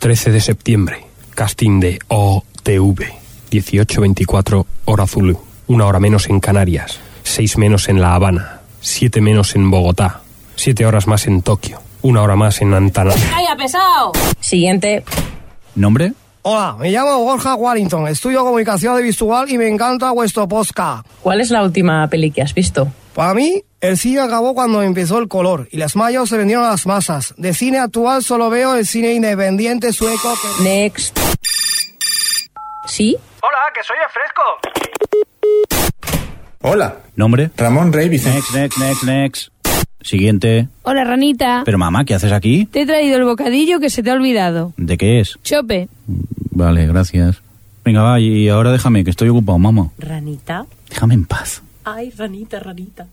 13 de septiembre, casting de OTV, 18.24 hora Zulu, una hora menos en Canarias, seis menos en La Habana, siete menos en Bogotá, siete horas más en Tokio, una hora más en Antana. ¡Calla, pesado! Siguiente. ¿Nombre? Hola, me llamo Borja Warrington, estudio comunicación visual y me encanta vuestro podcast. ¿Cuál es la última peli que has visto? Para mí, el cine acabó cuando empezó el color y las mayos se vendieron a las masas. De cine actual solo veo el cine independiente sueco que... Next. ¿Sí? Hola, que soy el fresco. Hola, ¿Nombre? Ramón Rey Vicente. Next, next, next, next. Siguiente. Hola, ranita. Pero mamá, ¿qué haces aquí? Te he traído el bocadillo que se te ha olvidado. ¿De qué es? Chope. Vale, gracias. Venga, va, y ahora déjame, que estoy ocupado, mamá. ¿Ranita? Déjame en paz. Ay, ranita, ranita.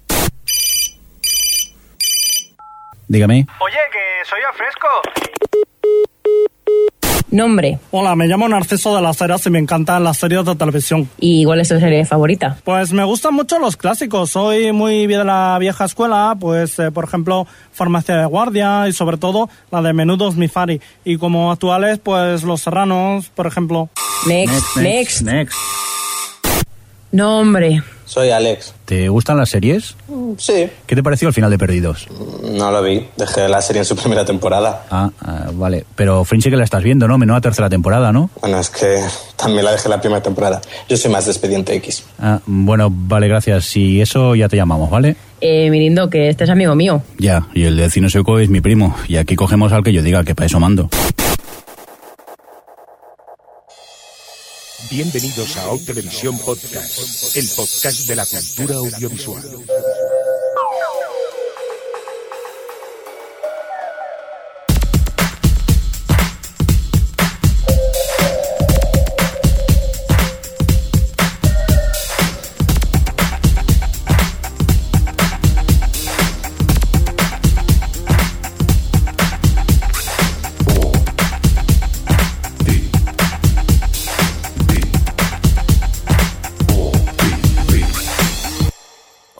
Dígame. Oye, que soy el fresco. Nombre. Hola, me llamo Narciso de las Heras y me encantan las series de televisión. ¿Y cuál es tu serie favorita? Pues me gustan mucho los clásicos. Soy muy de la vieja escuela, pues eh, por ejemplo Farmacia de Guardia y sobre todo la de Menudos Mifari. Y como actuales, pues Los Serranos, por ejemplo. Next, next. next. Nombre. Soy Alex. ¿Te gustan las series? Sí, ¿Qué te pareció el final de Perdidos? no lo vi. Dejé la serie en su primera temporada. Ah, ah, vale. Pero Fringe sí que la estás viendo, ¿no? Menuda tercera temporada, ¿no? Bueno, es que también la dejé la primera temporada. Yo soy más de Expediente X. Ah, bueno, vale, gracias. Si eso ya te llamamos, ¿vale? Eh, Mirindo, que este es amigo mío. Ya, y el de Cine Seco es mi primo. Y aquí cogemos al que yo diga, que para eso mando. Bienvenidos a O Televisión Podcast, el podcast de la cultura audiovisual.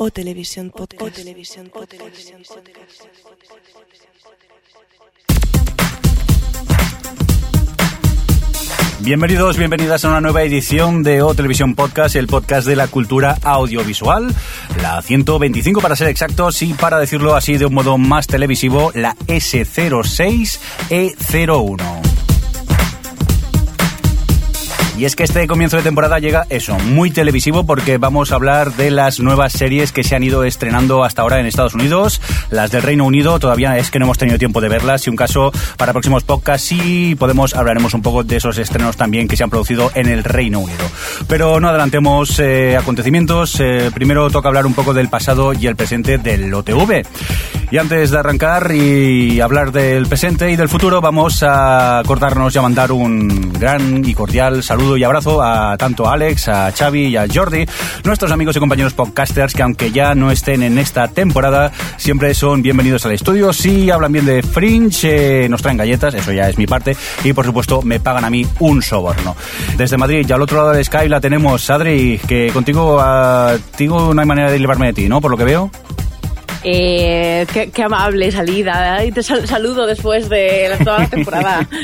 O Televisión Podcast. O Televisión Podcast. Bienvenidos, bienvenidas a una nueva edición de O Televisión Podcast, el podcast de la cultura audiovisual, la 125 para ser exactos y para decirlo así de un modo más televisivo, la S06E01. Y es que este comienzo de temporada llega eso, muy televisivo porque vamos a hablar de las nuevas series que se han ido estrenando hasta ahora en Estados Unidos. Las del Reino Unido todavía es que no hemos tenido tiempo de verlas. Si un caso para próximos podcasts sí podemos hablaremos un poco de esos estrenos también que se han producido en el Reino Unido. Pero no adelantemos eh, acontecimientos. Eh, primero toca hablar un poco del pasado y el presente del OTV. Y antes de arrancar y hablar del presente y del futuro, vamos a acordarnos y a mandar un gran y cordial saludo y abrazo a tanto a Alex, a Xavi y a Jordi, nuestros amigos y compañeros podcasters que aunque ya no estén en esta temporada, siempre son bienvenidos al estudio. Si hablan bien de Fringe, eh, nos traen galletas, eso ya es mi parte, y por supuesto me pagan a mí un soborno. Desde Madrid y al otro lado del Sky la tenemos, Adri, que contigo, ah, contigo no hay manera de librarme de ti, ¿no? Por lo que veo. Eh, qué, qué amable salida. Y te sal- saludo después de la- toda la temporada.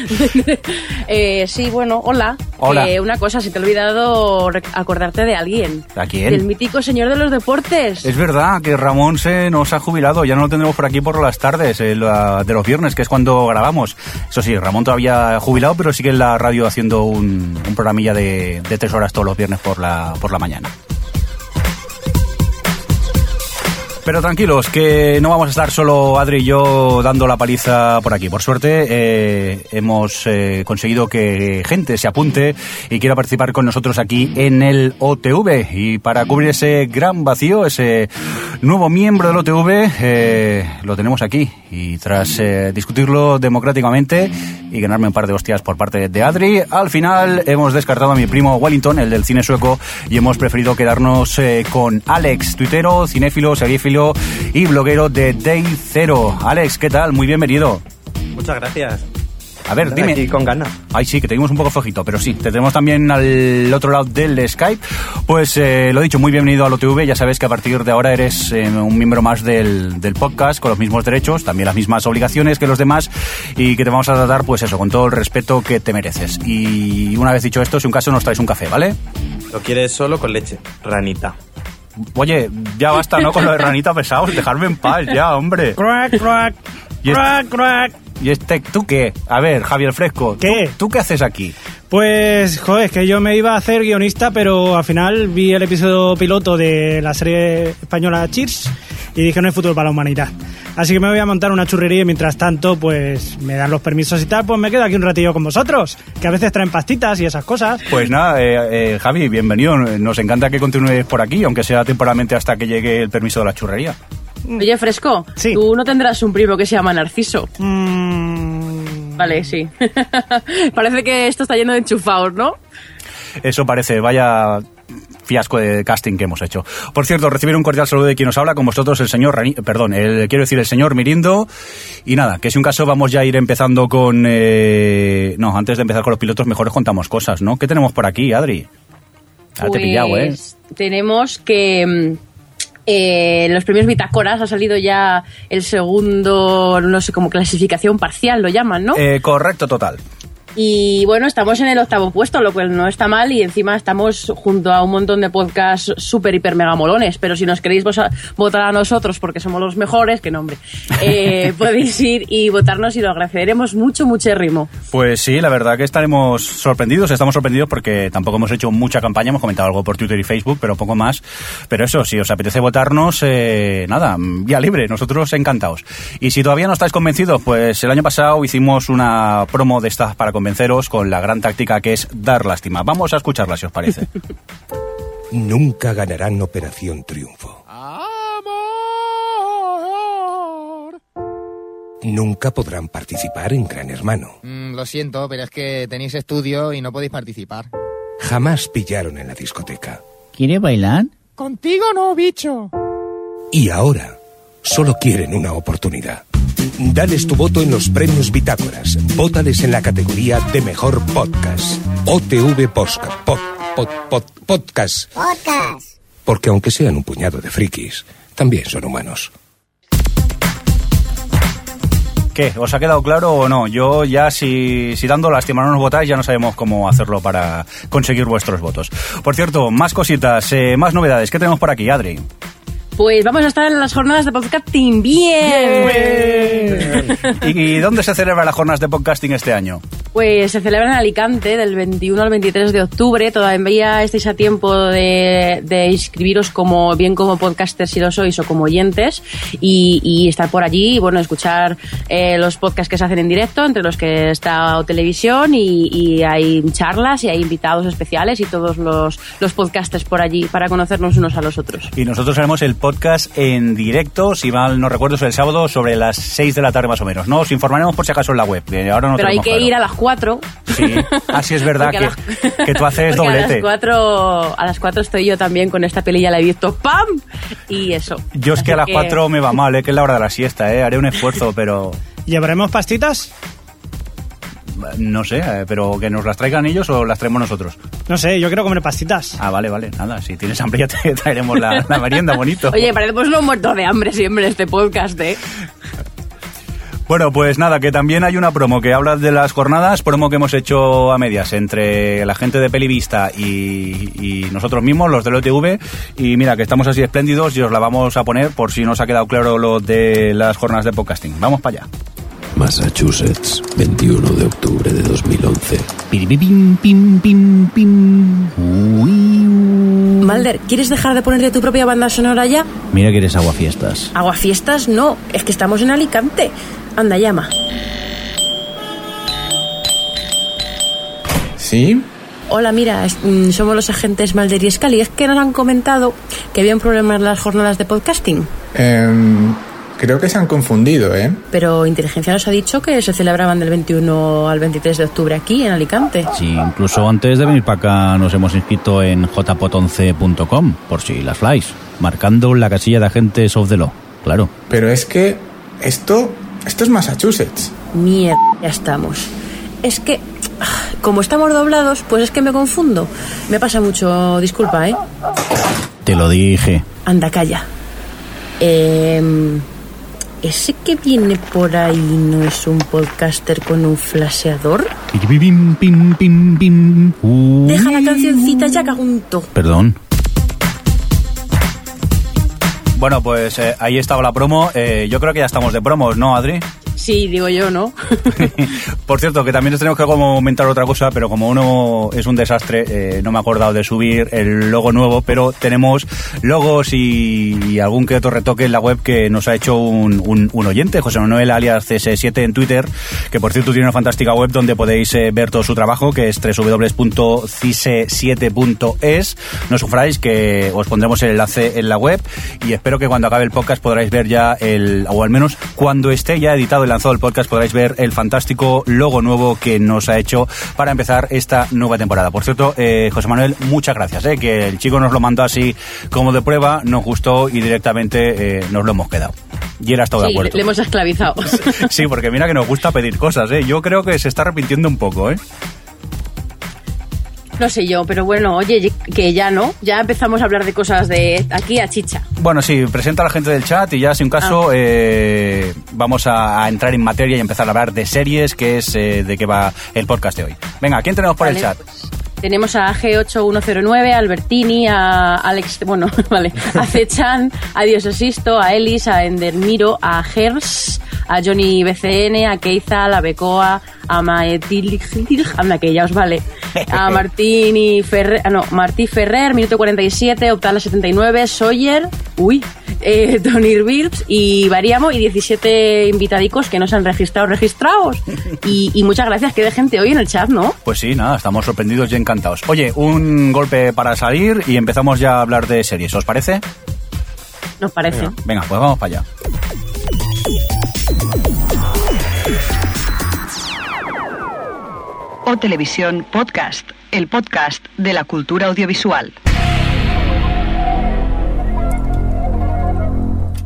Eh, sí, bueno, hola. Hola. Eh, una cosa, si te he olvidado acordarte de alguien. ¿A quién? Del mítico señor de los deportes. Es verdad que Ramón se nos ha jubilado, ya no lo tendremos por aquí por las tardes eh, la- de los viernes, que es cuando grabamos. Eso sí, Ramón todavía jubilado, pero sigue en la radio haciendo un, un programilla de, de tres horas todos los viernes por la, por la mañana. Pero tranquilos, que no vamos a estar solo Adri y yo dando la paliza por aquí. Por suerte, eh, hemos eh, conseguido que gente se apunte y quiera participar con nosotros aquí en el OTV. Y para cubrir ese gran vacío, ese nuevo miembro del OTV, eh, lo tenemos aquí. Y tras eh, discutirlo democráticamente y ganarme un par de hostias por parte de Adri, al final hemos descartado a mi primo Wellington, el del cine sueco, y hemos preferido quedarnos eh, con Alex, tuitero, cinéfilo, seriéfilo y bloguero de Day Zero. Alex, ¿qué tal? Muy bienvenido. Muchas gracias. A ver, dime. Aquí con ganas. Ay, sí, que tenemos un poco flojito, pero sí, te tenemos también al otro lado del Skype. Pues eh, lo dicho, muy bienvenido al OTV. Ya sabes que a partir de ahora eres eh, un miembro más del, del podcast, con los mismos derechos, también las mismas obligaciones que los demás, y que te vamos a tratar, pues eso, con todo el respeto que te mereces. Y una vez dicho esto, si un caso nos traes un café, ¿vale? Lo quieres solo con leche, ranita. Oye, ya basta, ¿no? Con lo de ranita pesados, dejarme en paz, ya, hombre. Crack, crack, Y es- crack, crack. ¿Y este, tú qué? A ver, Javier Fresco. ¿Qué? ¿Tú, tú qué haces aquí? Pues, joder, es que yo me iba a hacer guionista, pero al final vi el episodio piloto de la serie española Cheers y dije no hay futuro para la humanidad. Así que me voy a montar una churrería y mientras tanto, pues me dan los permisos y tal, pues me quedo aquí un ratillo con vosotros, que a veces traen pastitas y esas cosas. Pues nada, eh, eh, Javi, bienvenido. Nos encanta que continúes por aquí, aunque sea temporalmente hasta que llegue el permiso de la churrería. Oye, Fresco, tú no tendrás un primo que se llama Narciso. Mm. Vale, sí. Parece que esto está lleno de enchufados, ¿no? Eso parece, vaya fiasco de casting que hemos hecho. Por cierto, recibir un cordial saludo de quien nos habla con vosotros, el señor, Rani- perdón, el, quiero decir el señor Mirindo. Y nada, que si un caso vamos ya a ir empezando con... eh, no, antes de empezar con los pilotos, mejor os contamos cosas, ¿no? ¿Qué tenemos por aquí, Adri? Ahora te he pillado, ¿eh? Pues tenemos que mm, eh, los premios Bitácoras ha salido ya el segundo, no sé, como clasificación parcial lo llaman, ¿no? Eh, correcto, total. Y bueno, estamos en el octavo puesto, lo cual no está mal y encima estamos junto a un montón de podcasts súper, hiper, mega molones. Pero si nos queréis votar a nosotros porque somos los mejores, que nombre, eh, podéis ir y votarnos y lo agradeceremos mucho, muchérrimo. Pues sí, la verdad que estaremos sorprendidos, estamos sorprendidos porque tampoco hemos hecho mucha campaña, hemos comentado algo por Twitter y Facebook, pero poco más. Pero eso, si os apetece votarnos, eh, nada, vía libre, nosotros encantados. Y si todavía no estáis convencidos, pues el año pasado hicimos una promo de estas para convenceros con la gran táctica que es dar lástima. Vamos a escucharla si os parece. Nunca ganarán Operación Triunfo. Nunca podrán participar en Gran Hermano. Mm, lo siento, pero es que tenéis estudio y no podéis participar. Jamás pillaron en la discoteca. ¿Quiere bailar? Contigo no, bicho. Y ahora solo quieren una oportunidad. Dales tu voto en los premios Bitácoras. Vótales en la categoría de mejor podcast. OTV Podcast. Pod, pod, pod, podcast. Podcast. Porque aunque sean un puñado de frikis, también son humanos. ¿Qué? ¿Os ha quedado claro o no? Yo ya, si, si dando lástima no nos votáis, ya no sabemos cómo hacerlo para conseguir vuestros votos. Por cierto, más cositas, eh, más novedades. ¿Qué tenemos por aquí, Adri? Pues vamos a estar en las jornadas de podcasting bien. ¿Y dónde se celebran las jornadas de podcasting este año? Pues se celebra en Alicante del 21 al 23 de octubre. Todavía estáis a tiempo de, de inscribiros como bien como podcasters si lo sois o como oyentes y, y estar por allí y bueno escuchar eh, los podcasts que se hacen en directo entre los que está o televisión y, y hay charlas y hay invitados especiales y todos los, los podcasters por allí para conocernos unos a los otros. Y nosotros haremos el podcast en directo, si mal no recuerdo, es el sábado sobre las 6 de la tarde más o menos. No, os informaremos por si acaso en la web. que ahora no Pero hay que claro. ir a las 4. Sí, así es verdad Porque a que, que tú haces Porque A las doblete. 4 a las cuatro estoy yo también con esta pelilla la he visto ¡pam! Y eso. Yo es que a las 4 me va mal, eh, que es la hora de la siesta, eh. haré un esfuerzo, pero ¿Llevaremos pastitas? No sé, eh, pero que nos las traigan ellos o las traemos nosotros. No sé, yo quiero comer pastitas. Ah, vale, vale, nada, si tienes hambre ya te traeremos la, la merienda, bonito. Oye, parecemos unos muertos de hambre siempre en este podcast, ¿eh? Bueno, pues nada, que también hay una promo que habla de las jornadas, promo que hemos hecho a medias entre la gente de Pelivista y, y nosotros mismos, los del OTV. Y mira, que estamos así espléndidos y os la vamos a poner por si no os ha quedado claro lo de las jornadas de podcasting. Vamos para allá. Massachusetts, 21 de octubre de 2011. Piripipim, pim, pim, pim. Uy, Malder, ¿quieres dejar de ponerte tu propia banda sonora ya? Mira que eres aguafiestas. Aguafiestas no, es que estamos en Alicante. Anda, llama. ¿Sí? Hola, mira, es- mm, somos los agentes Malder y Scali. Es que nos han comentado que había un problema en las jornadas de podcasting. Em, creo que se han confundido, ¿eh? Pero Inteligencia nos ha dicho que se celebraban del 21 al 23 de octubre aquí, en Alicante. Sí, incluso antes de venir para acá nos hemos inscrito en jpot11.com, por si las flies, marcando la casilla de agentes of the law, claro. Pero es que esto, esto es Massachusetts. Mierda, ya estamos. es que ah, como estamos doblados, pues es que me confundo. Me pasa mucho, disculpa, ¿eh? Te lo dije. Anda, calla. Em, ¿Ese que viene por ahí no es un podcaster con un flasheador? Deja la cancioncita ya, cagunto. Perdón. Bueno, pues eh, ahí estaba la promo. Eh, yo creo que ya estamos de promos, ¿no, Adri? Sí, digo yo, ¿no? Por cierto, que también les tenemos que comentar otra cosa, pero como uno es un desastre, eh, no me he acordado de subir el logo nuevo, pero tenemos logos y, algún que otro retoque en la web que nos ha hecho un, oyente, José Manuel alias CS7 en Twitter, que por cierto tiene una fantástica web donde podéis eh, ver todo su trabajo, que es www.cise7.es. No sufráis, que os pondremos el enlace en la web y espero que cuando acabe el podcast podráis ver ya el, o al menos cuando esté ya editado y lanzado el podcast podráis ver el fantástico logo nuevo que nos ha hecho para empezar esta nueva temporada. Por cierto, eh, José Manuel, muchas gracias, eh, que el chico nos lo mandó así como de prueba, nos gustó y directamente eh, nos lo hemos quedado. Y era estado de Sí, le, acuerdo. le hemos esclavizado. Sí, porque mira que nos gusta pedir cosas, ¿eh? Yo creo que se está arrepintiendo un poco, ¿eh? No sé yo, pero bueno, oye, que ya no. Ya empezamos a hablar de cosas de aquí a chicha. Bueno, sí, presenta a la gente del chat y ya, sin un caso, Ah. eh, vamos a, a entrar en materia y empezar a hablar de series, que es eh, de qué va el podcast de hoy. Venga, ¿quién tenemos por el chat? Tenemos a G8109, a Albertini, a Alex, bueno, vale, a Cechan, a Dios Asisto, a Elis, a Endermiro, a Gers, a Johnny BCN, a Keiza, a la Becoa, a Maetil, anda que ya os vale, a Martini Ferrer, ah, no, Martí Ferrer, minuto 47, Optala 79, Sawyer, uy, eh, Tony Birbs y Variamo y 17 invitadicos que no se han registrado, registrados. Y, y muchas gracias, que de gente hoy en el chat, ¿no? Pues sí, nada, estamos sorprendidos y encantados. Oye, un golpe para salir y empezamos ya a hablar de series, ¿os parece? Nos parece. Venga, pues vamos para allá. O Televisión Podcast, el podcast de la cultura audiovisual.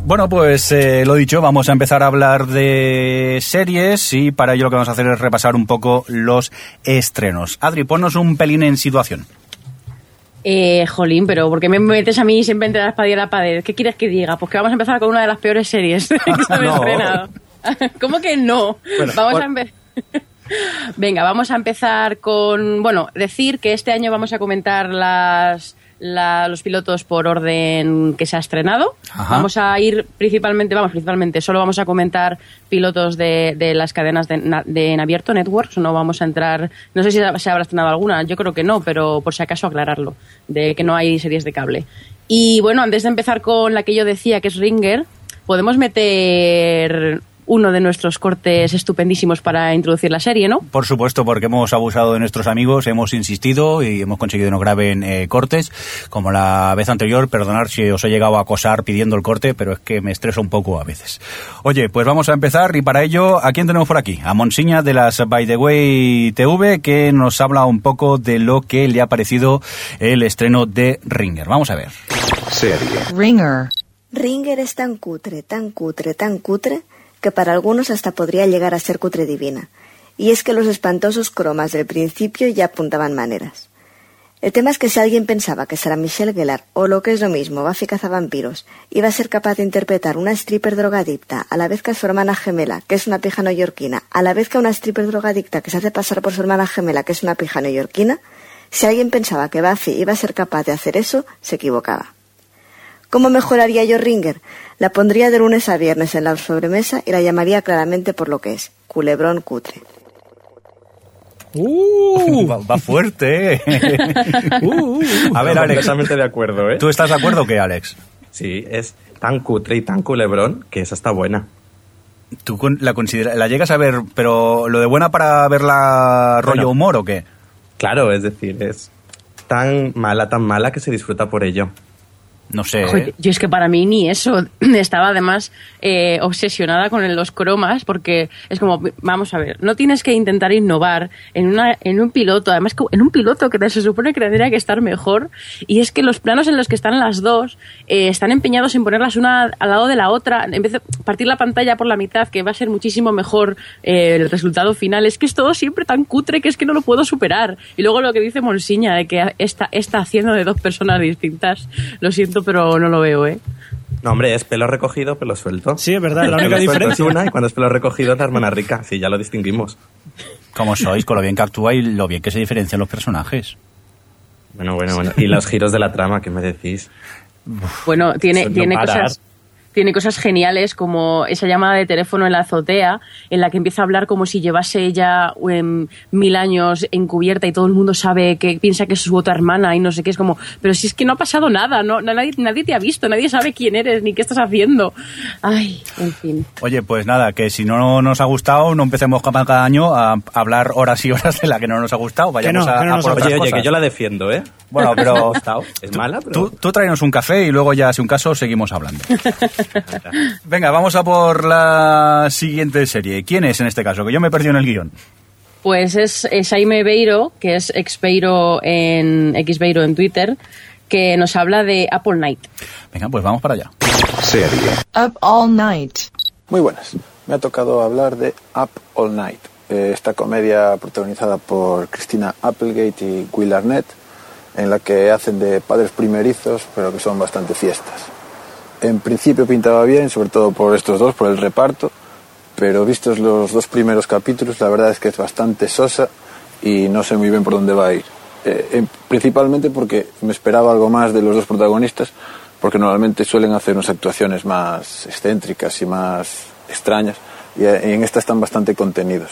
Bueno, pues eh, lo dicho, vamos a empezar a hablar de series y para ello lo que vamos a hacer es repasar un poco los estrenos. Adri, ponnos un pelín en situación. Eh, jolín, pero ¿por qué me metes a mí siempre entre la espada y la pared? ¿Qué quieres que diga? Pues que vamos a empezar con una de las peores series que se han No. estrenado. ¿Cómo que no? Bueno, vamos por- a empe- Venga, vamos a empezar con... Bueno, decir que este año vamos a comentar las, la- los pilotos por orden que se ha estrenado. Ajá. Vamos a ir principalmente, vamos, principalmente, solo vamos a comentar pilotos de, de las cadenas de, de en abierto, Networks, no vamos a entrar, no sé si se habrá estrenado alguna, yo creo que no, pero por si acaso aclararlo, de que no hay series de cable. Y bueno, antes de empezar con la que yo decía, que es Ringer, podemos meter uno de nuestros cortes estupendísimos para introducir la serie, ¿no? Por supuesto, porque hemos abusado de nuestros amigos, hemos insistido y hemos conseguido que nos graben eh, cortes. Como la vez anterior, perdonar si os he llegado a acosar pidiendo el corte, pero es que me estreso un poco a veces. Oye, pues vamos a empezar y para ello, ¿a quién tenemos por aquí? A Monsiña de las By the Way TV, que nos habla un poco de lo que le ha parecido el estreno de Ringer. Vamos a ver. Serie. Ringer. Ringer es tan cutre, tan cutre, tan cutre, que para algunos hasta podría llegar a ser cutre divina. Y es que los espantosos cromas del principio ya apuntaban maneras. El tema es que si alguien pensaba que Sarah Michelle Gellar, o lo que es lo mismo, Buffy cazavampiros, iba a ser capaz de interpretar una stripper drogadicta a la vez que a su hermana gemela, que es una pija neoyorquina, a la vez que a una stripper drogadicta que se hace pasar por su hermana gemela, que es una pija neoyorquina, si alguien pensaba que Buffy iba a ser capaz de hacer eso, se equivocaba. ¿Cómo mejoraría yo Ringer? La pondría de lunes a viernes en la sobremesa y la llamaría claramente por lo que es, culebrón cutre. va, va fuerte, ¿eh? A ver, Alex. Completamente de acuerdo, ¿eh? ¿Tú estás de acuerdo o qué, Alex? Sí, es tan cutre y tan culebrón que esa está buena. ¿Tú la, considera- la llegas a ver, pero lo de buena para verla rollo Bueno. humor o qué? Claro, es decir, es tan mala, tan mala que se disfruta por ello. No sé. Joder, ¿eh? yo es que para mí ni eso. Estaba además eh, obsesionada con los cromas porque es como, vamos a ver, no tienes que intentar innovar en, una, en un piloto, además que en un piloto que se supone que tendría que estar mejor y es que los planos en los que están las dos eh, están empeñados en ponerlas una al lado de la otra, en vez de partir la pantalla por la mitad, que va a ser muchísimo mejor eh, el resultado final. Es que es todo siempre tan cutre que es que no lo puedo superar. Y luego lo que dice Monsiña de que está, está haciendo de dos personas distintas, lo siento, pero no lo veo, ¿eh? No, hombre, es pelo recogido, pelo suelto. Sí, es verdad, la Pelo única suelto es diferencia. una y cuando es pelo recogido es la hermana rica. Sí, ya lo distinguimos. Como sois, con lo bien que actúa y lo bien que se diferencian los personajes. Bueno, bueno, bueno. Y los giros de la trama, ¿qué me decís? Bueno, tiene, Eso tiene cosas. Tiene cosas geniales como esa llamada de teléfono en la azotea en la que empieza a hablar como si llevase ella em, mil años encubierta y todo el mundo sabe que piensa que es su otra hermana y no sé qué. Es como, pero si es que no ha pasado nada, no, no- nadie, nadie te ha visto, nadie sabe quién eres ni qué estás haciendo. Ay, en fin. Oye, pues nada, que si no nos ha gustado, no empecemos cada año a hablar horas y horas de la que no nos ha gustado. Vayamos no, a, no a por otras Oye, oye, que yo la defiendo, ¿eh? Bueno, pero. Es mala, pero... tú, tú tráenos un café y luego ya, si un caso, seguimos hablando. Venga, vamos a por la siguiente serie. ¿Quién es en este caso? Que yo me he perdido en el guion. Pues es, es Jaime Beiro, que es exbeiro en Xbeiro en Twitter, que nos habla de Apple Night. Venga, pues vamos para allá. Serie. Up All Night. Muy buenas. Me ha tocado hablar de Up All Night, eh, esta comedia protagonizada por Christina Applegate y Will Arnett, en la que hacen de padres primerizos, pero que son bastante fiestas. En principio pintaba bien, sobre todo por estos dos, por el reparto, pero vistos los dos primeros capítulos, la verdad es que es bastante sosa y no sé muy bien por dónde va a ir. Eh, en- principalmente porque me esperaba algo más de los dos protagonistas, porque normalmente suelen hacer unas actuaciones más excéntricas y más extrañas, eh, y en esta están bastante contenidos.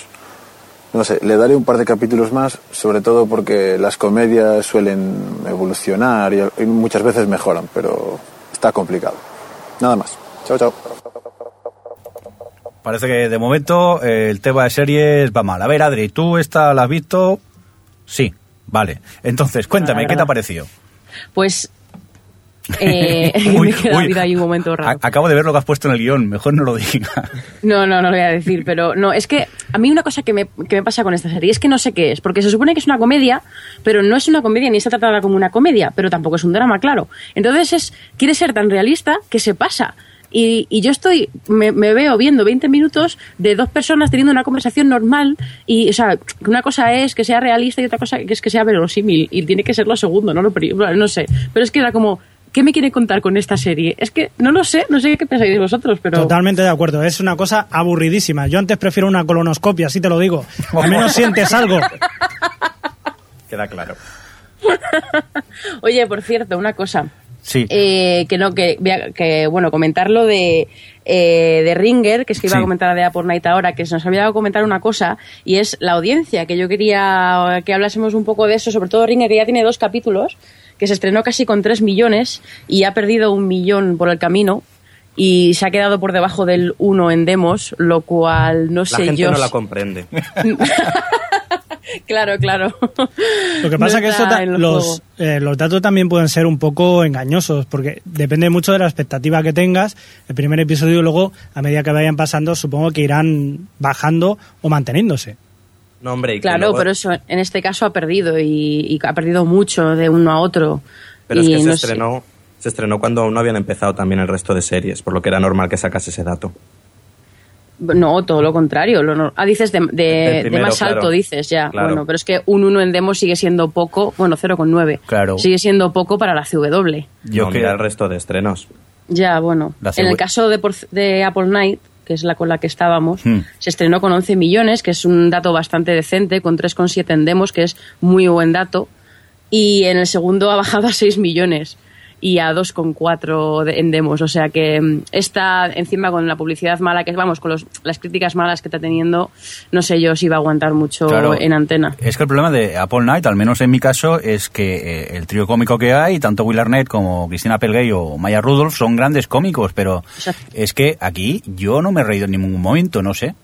No sé, le daré un par de capítulos más, sobre todo porque las comedias suelen evolucionar y, y muchas veces mejoran, pero está complicado. Nada más. Chao, chao. Parece que de momento eh, el tema de series va mal. A ver, Adri, ¿tú esta la has visto? Sí, vale. Entonces, cuéntame, La ¿qué te ha parecido? Pues eh, Uy, me queda uy. vida ahí un momento raro. A- acabo de ver lo que has puesto en el guion, mejor no lo diga. No, no, no lo voy a decir, pero no, es que a mí una cosa que me, que me pasa con esta serie es que no sé qué es, porque se supone que es una comedia, pero no es una comedia ni está tratada como una comedia, pero tampoco es un drama, claro. Entonces es, quiere ser tan realista que se pasa. Y, y yo estoy, me, me veo viendo 20 minutos de dos personas teniendo una conversación normal y, o sea, una cosa es que sea realista y otra cosa que es que sea verosímil y tiene que ser lo segundo, no lo pri- bueno, no sé. Pero es que era como, ¿qué me quiere contar con esta serie? Es que no lo sé, no sé qué pensáis vosotros, pero... Totalmente de acuerdo, es una cosa aburridísima. Yo antes prefiero una colonoscopia, así te lo digo. Al menos sientes algo. Queda claro. Oye, por cierto, una cosa. Sí. Eh, que no, que, voy a- que, bueno, comentarlo de, eh, de Ringer, que es que iba Sí. a comentar de Apple Night ahora, que se nos había dado a comentar una cosa, y es la audiencia, que yo quería que hablásemos un poco de eso, sobre todo Ringer, que ya tiene dos capítulos, que se estrenó casi con 3 millones y ha perdido un millón por el camino. Y se ha quedado por debajo del 1 en demos, lo cual no La sé gente yo. no la comprende. claro, claro. Lo que pasa No que esto los, eh, los datos también pueden ser un poco engañosos, porque depende mucho de la expectativa que tengas. El primer episodio luego, a medida que vayan pasando, supongo que irán bajando o manteniéndose. No, hombre, y que Claro, luego- pero eso en este caso ha perdido y, y ha perdido mucho de uno a otro. Pero es que se no sé. estrenó, se estrenó cuando aún no habían empezado también el resto de series, por lo que era normal que sacase ese dato. No, todo lo contrario. Lo no- ah, dices de, más alto, claro. dices ya. Claro. Bueno, pero es que un 1 en demo sigue siendo poco, bueno, 0,9. Claro. Sigue siendo poco para la CW. Yo mira el resto de estrenos. Ya, bueno. En el caso de, de Apple Night, que es la con la que estábamos, Hmm. se estrenó con 11 millones, que es un dato bastante decente, con 3,7 en demos, que es muy buen dato. Y en el segundo ha bajado a 6 millones y a 2,4 de- en demos. O sea que mm, está encima con la publicidad mala, que vamos, con los- las críticas malas que está teniendo, no sé yo si va a aguantar mucho Claro. en antena. Es que el problema de Apple Night, al menos en mi caso, es que eh, el trío cómico que hay, tanto Will Arnett como Cristina Applegate o Maya Rudolph, son grandes cómicos, pero es que aquí yo no me he reído en ningún momento, no sé.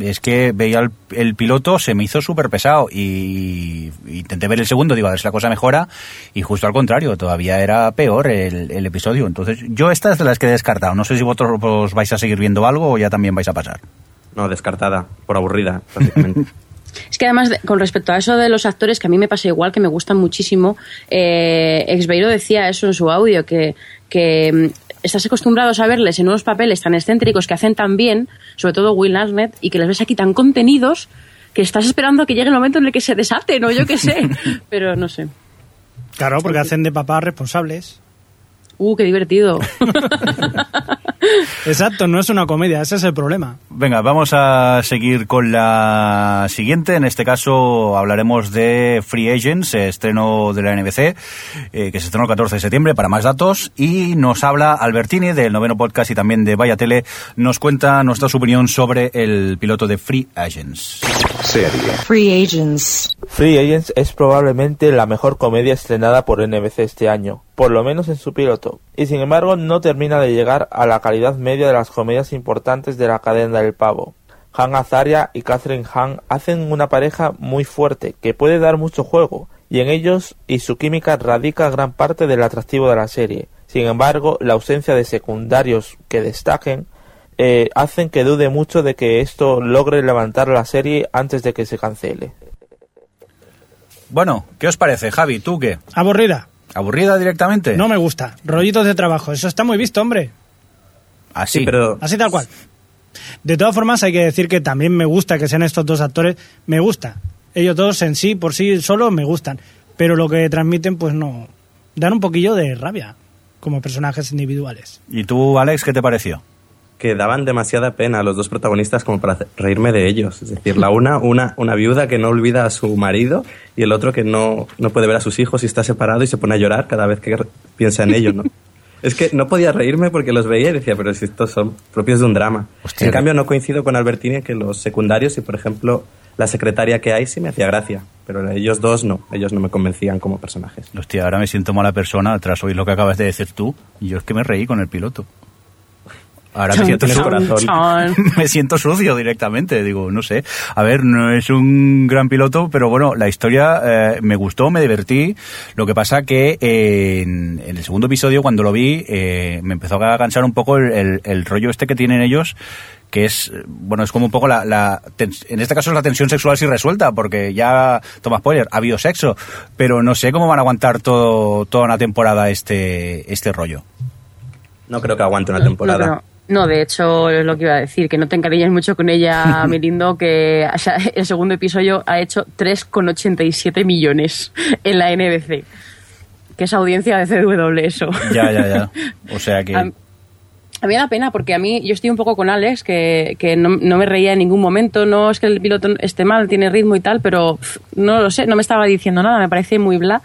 Es que veía el, el piloto, se me hizo súper pesado y, y intenté ver el segundo, digo, a ver si la cosa mejora y justo al contrario, todavía era peor el, el episodio. Entonces, yo esta es de las que he descartado. No sé si vosotros os vais a seguir viendo algo o ya también vais a pasar. No, descartada, por aburrida, prácticamente. Es que además, de- con respecto a eso de los actores, que a mí me pasa igual, que me gustan muchísimo, eh, Exbeiro decía eso en su audio, que, que estás acostumbrados a verles en unos papeles tan excéntricos que hacen tan bien, sobre todo Will Arnett, y que les ves aquí tan contenidos que estás esperando a que llegue el momento en el que se desaten, o yo qué sé. Pero no sé. Claro, porque hacen de papás responsables. Uh, qué divertido. Exacto, no es una comedia, ese es el problema. Venga, vamos a seguir con la siguiente. En este caso hablaremos de Free Agents, estreno de la NBC, eh, que se estrenó el 14 de septiembre, para más datos. Y nos habla Albertini del noveno podcast y también de Vaya Tele. Nos cuenta nuestra opinión sobre el piloto de Free Agents. Serie. Free Agents. Free Agents es probablemente la mejor comedia estrenada por NBC este año, por lo menos en su piloto, y sin embargo no termina de llegar a la calidad media de las comedias importantes de la cadena del pavo. Han Azaria y Catherine Hahn hacen una pareja muy fuerte que puede dar mucho juego, y en ellos y su química radica gran parte del atractivo de la serie. Sin embargo, la ausencia de secundarios que destaquen eh, hacen que dude mucho de que esto logre levantar la serie antes de que se cancele. Bueno, ¿qué os parece, Javi? ¿Tú qué? Aburrida. ¿Aburrida directamente? No me gusta. Rollitos de trabajo, eso está muy visto, hombre. Así. pero Así tal cual. De todas formas, hay que decir que también me gusta que sean estos dos actores. Me gusta. Ellos dos en sí, por sí solo, me gustan. Pero lo que transmiten, pues no. Dan un poquillo de rabia como personajes individuales. ¿Y tú, Alex, qué te pareció? Que daban demasiada pena a los dos protagonistas como para reírme de ellos. Es decir, la una, una, una viuda que no olvida a su marido y el otro que no, no puede ver a sus hijos y está separado y se pone a llorar cada vez que piensa en ellos, ¿no? Es que no podía reírme porque los veía y decía, pero si estos son propios de un drama. en cambio, no coincido con Albertini en que los secundarios y, por ejemplo, la secretaria que hay sí me hacía gracia, pero ellos dos no, ellos no me convencían como personajes. Hostia, ahora me siento mala persona tras oír lo que acabas de decir tú. Y yo es que me reí con el piloto. Ahora me siento, tienes su- corazón. Chan. me siento sucio directamente, digo, no sé. A ver, no es un gran piloto, pero bueno, la historia eh, me gustó, me divertí. Lo que pasa que eh, en, en el segundo episodio, cuando lo vi, eh, me empezó a cansar un poco el, el- el rollo este que tienen ellos, que es, bueno, es como un poco la, en este caso es la tensión sexual sin resuelta, porque ya, toma spoiler, ha habido sexo, pero no sé cómo van a aguantar todo, toda una temporada este, este rollo. No creo que aguante una temporada. No, no, de hecho, es lo que iba a decir, que no te encariñes mucho con ella, Mirindo, que o sea, el segundo episodio ha hecho 3,87 millones en la NBC. Que es audiencia de CW eso. Ya, ya, ya. O sea que... A, a mí da pena porque a mí, yo estoy un poco con Alex, que, que no, no me reía en ningún momento. No es que el piloto esté mal, tiene ritmo y tal, pero pff, no lo sé, no me estaba diciendo nada, me parece muy bla.